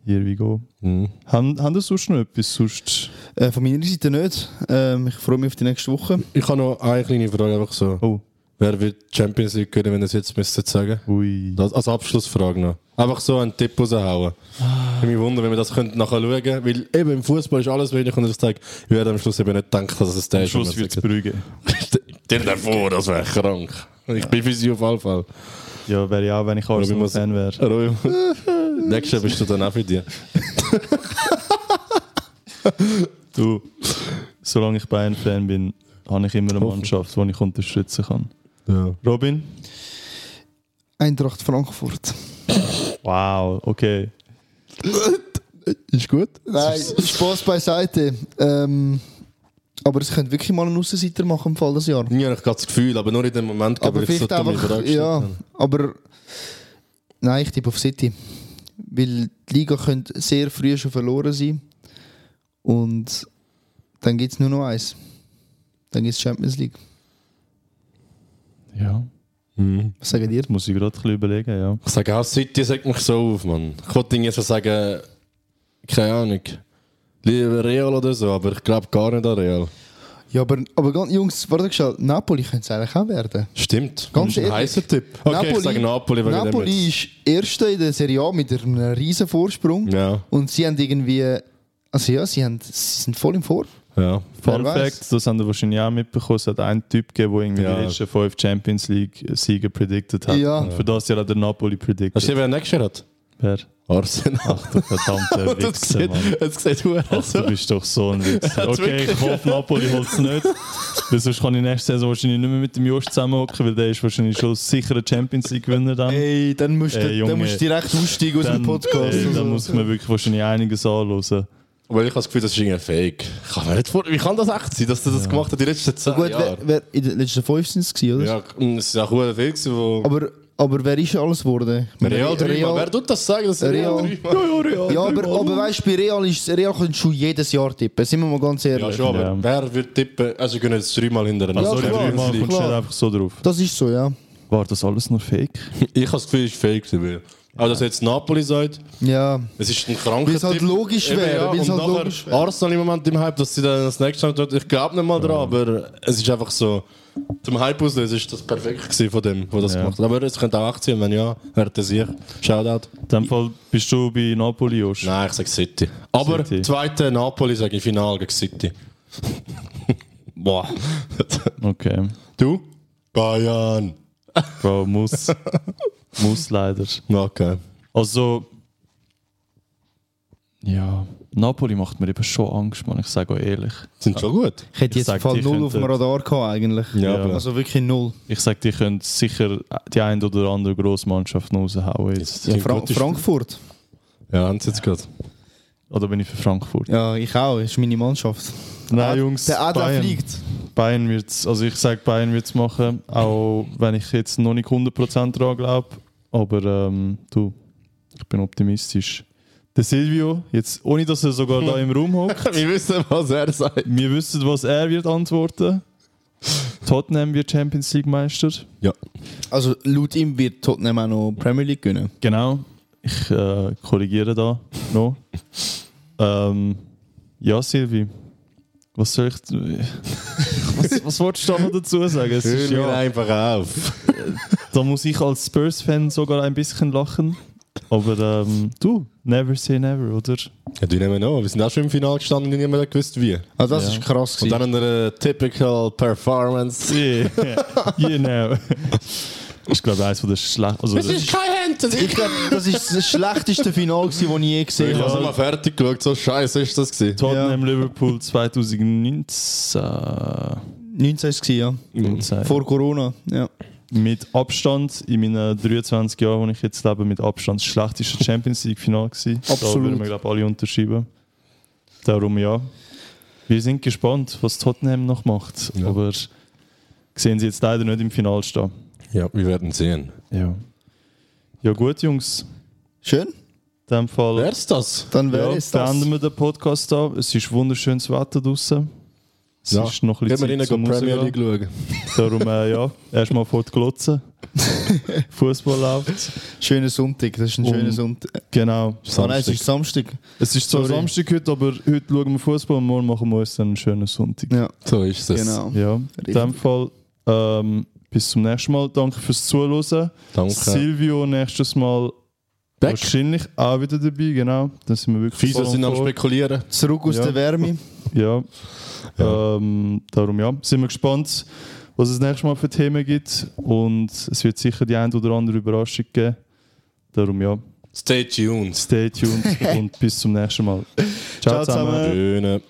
Here we go. Mhm. Haben, haben ihr sonst noch etwas? Sonst? Äh, von meiner Seite nicht. Ähm, ich freue mich auf die nächste Woche. Ich habe noch eine kleine Frage, einfach so. Oh, Wer wird die Champions League gewinnen, wenn ihr es jetzt müsstet sagen? ui. Das als Abschlussfrage noch. Einfach so einen Tipp raushauen. Ich mich wundern, wenn wir das könnten nachher schauen könnten. Weil eben im Fußball ist alles wenig und ich sage, ich werde am Schluss eben nicht denken, dass es der Am ist. Schluss wird es Brügge. Stell dir vor, das wäre krank. Ich bin für sie auf jeden Fall. Ja, wäre ich auch, wenn ich ich muss- Arsenal-Fan wäre. <laughs> Nächstes Jahr bist du dann auch für dich. <laughs> Du, solange ich Bayern-Fan bin, habe ich immer eine Mannschaft, die ich unterstützen kann. Ja. Robin? Eintracht Frankfurt. Wow, okay. Ist gut? Nein, <laughs> Spaß beiseite. Ähm, aber es könnte wirklich mal einen Aussenseiter machen im Fall des Jahr. Ich habe gerade das Gefühl, aber nur in dem Moment, Aber ich so einfach, ja, habe. aber nein, ich tippe auf City. Weil die Liga könnte sehr früh schon verloren sein. Und dann gibt es nur noch eins. Dann gibt es Champions League. Ja, Mhm. Was sagen das muss ich gerade ein bisschen überlegen, ja. Ich sage auch, City sagt mich so auf, Mann. Ich wollte irgendwie so sagen, keine Ahnung. Lieber Real oder so, aber ich glaube gar nicht an Real. Ja, aber, aber ganz, Jungs, warte schon, Napoli könnte es eigentlich auch werden. Stimmt. Ganz Das ist ein ehrlich. heißer Tipp. Okay, ich sage Napoli wegen Napoli ist Erster in der Serie A mit einem riesen Vorsprung. Ja, Und sie haben irgendwie. Also ja, sie, haben, sie sind voll im Vor. Ja. Fun. Fact, das haben wir wahrscheinlich auch mitbekommen, es hat einen Typ gegeben, der irgendwie Ja. die letzten fünf Champions League-Siege predicted hat. Ja. Und Für das Jahr hat der Napoli predicted. Weißt du, wer nächstes Jahr hat? Wer? Arsenal. Ach du verdammte <laughs> das Wichser, Mann. das sieht hure Ach, du bist doch so ein <laughs> Wichser. Okay, ich hoffe, Napoli holt es nicht. Weil sonst kann ich nächste Saison wahrscheinlich nicht mehr mit dem Jost zusammenhocken, weil der ist wahrscheinlich schon sicher ein Champions League-Gewinner dann. Ey, dann musst, Ey, du, Junge. dann musst du direkt aussteigen aus dem Podcast. ey, dann muss ich mir wirklich wahrscheinlich einiges anhören. Weil ich habe das Gefühl, das ist irgendwie fake. Ich kann mir nicht vor... Wie kann das echt sein, dass du das gemacht hast die letzten zehn Gut, wer, Jahre? wer, in den letzten fünf sind es, gewesen, oder? Ja, es ist auch hure viel gewesen, wo... Aber, aber wer ist alles geworden? Meine, Real dreimal. Wer tut das sagen, dass Real Real- dreimal? Ja, aber, aber weißt du, bei Real ist Real kannst du jedes Jahr tippen. Sind wir mal ganz ehrlich. Ja, schon, aber Ja. wer wird tippen? Also, wir gehen jetzt dreimal hintereinander. Also, Ja, dreimal kommst du einfach so drauf. Das ist so, ja. War das alles nur Fake? <laughs> Ich habe das Gefühl, es ist fake. gewesen, Aber dass jetzt Napoli sagt, Ja. es ist ein kranker Weil es halt Tipp. logisch Eben, wäre, weil es und halt nachher logisch wäre. Arsenal im Moment im Hype, dass sie dann das nächste Mal dort, ich glaube nicht mal dran, aber es ist einfach so, zum Hype auslösen ist das perfekt gewesen von dem, der das Ja. gemacht hat. Aber es könnte auch 18, wenn ja, wäre das ich. Shoutout. In dem Fall bist du bei Napoli, Josh. Nein, ich sage City. Aber City. zweite Napoli sage ich Final gegen City. <laughs> Boah. Okay. du? Bayern. Bro, muss. <laughs> muss leider. Okay. Also. Ja, Napoli macht mir eben schon Angst, man. Ich sage euch ehrlich. Sind schon gut. Ich hätte Ich jetzt Fall null auf dem Radar gehabt, eigentlich. Ja, Ja. Also wirklich null. Ich sage, die können sicher die eine oder andere Grossmannschaft raushauen jetzt. Ja, Fra Frankfurt. Ja, haben sie jetzt gerade. Oder bin ich für Frankfurt? Ja, ich auch. Das ist meine Mannschaft. Nein, Jungs. Der Adler Bayern. fliegt. Bayern wird's, also ich sage, Bayern wird es machen, auch wenn ich jetzt noch nicht 100% daran glaube. Aber ähm, du, ich bin optimistisch. Der Silvio, jetzt ohne dass er sogar da im Raum <laughs> hockt, Wir wissen, was er sagt. wir wissen, was er wird antworten. Tottenham wird Champions League Meister. Ja. Also laut ihm wird Tottenham auch noch Premier League gewinnen. Genau. Ich äh, korrigiere da noch. ähm, ja, Silvi. Was soll ich. <laughs> was, was wolltest du da noch dazu sagen? Es Hör ja, einfach auf. da muss ich als Spurs-Fan sogar ein bisschen lachen. Aber ähm, du, never say never, oder? Ja, du nehmen noch. Wir sind auch schon im Finale gestanden und niemand hat gewusst wie. Also das Ja. ist krass. Und gewesen. dann eine typical Performance. Yeah, you know. <laughs> Das ist, glaube ich, eines von der schlechten. Also, das- kein Hände. Ich glaube, das ist das schlechteste Finale, das ich je gesehen Ich habe. habe mal fertig geschaut, so scheiße ist das gewesen. Tottenham Liverpool 2019. 19 ist es, ja. Vor Vor Corona. Ja. mit Abstand in meinen 23 Jahren, wo ich jetzt lebe, mit Abstand das schlechteste Champions League Final gewesen. Da Absolut. würden wir glaube alle unterschreiben. Darum ja. Wir sind gespannt, was Tottenham noch macht. Ja. Aber sehen sie jetzt leider nicht im Finale stehen. Ja, wir werden sehen. Ja. Ja gut, Jungs. Schön. In dem Fall Wer ist das? Dann wäre ja, es das. beenden wir den Podcast da. Es ist wunderschönes Wetter draußen. Es Ja. ist noch ein Gehen wir bisschen rein, Zeit zum gehen Premier. League schauen. Darum, äh, ja, erstmal vor die Glotze. <laughs> Fußball läuft. Schöner Sonntag. Das ist ein schöner Sonntag. Genau. Ah, nein, es ist Samstag. Es ist zwar Sorry. Samstag heute, aber heute schauen wir Fußball und morgen machen wir uns dann einen schönen Sonntag. Ja, So ist es. genau. Ja, in dem Fall ähm, bis zum nächsten Mal. Danke fürs Zuhören. Danke. Silvio nächstes Mal Back. wahrscheinlich auch wieder dabei, genau. Dann sind wir wirklich Fieser sind am. Spekulieren. Zurück aus Ja. der Wärme. <laughs> Ja. Ja. Ähm, darum ja, sind wir gespannt, was es nächstes Mal für Themen gibt. Und es wird sicher die ein oder andere Überraschung geben. Darum ja, Stay tuned. stay tuned <laughs> und bis zum nächsten Mal. Ciao zusammen. Schöne.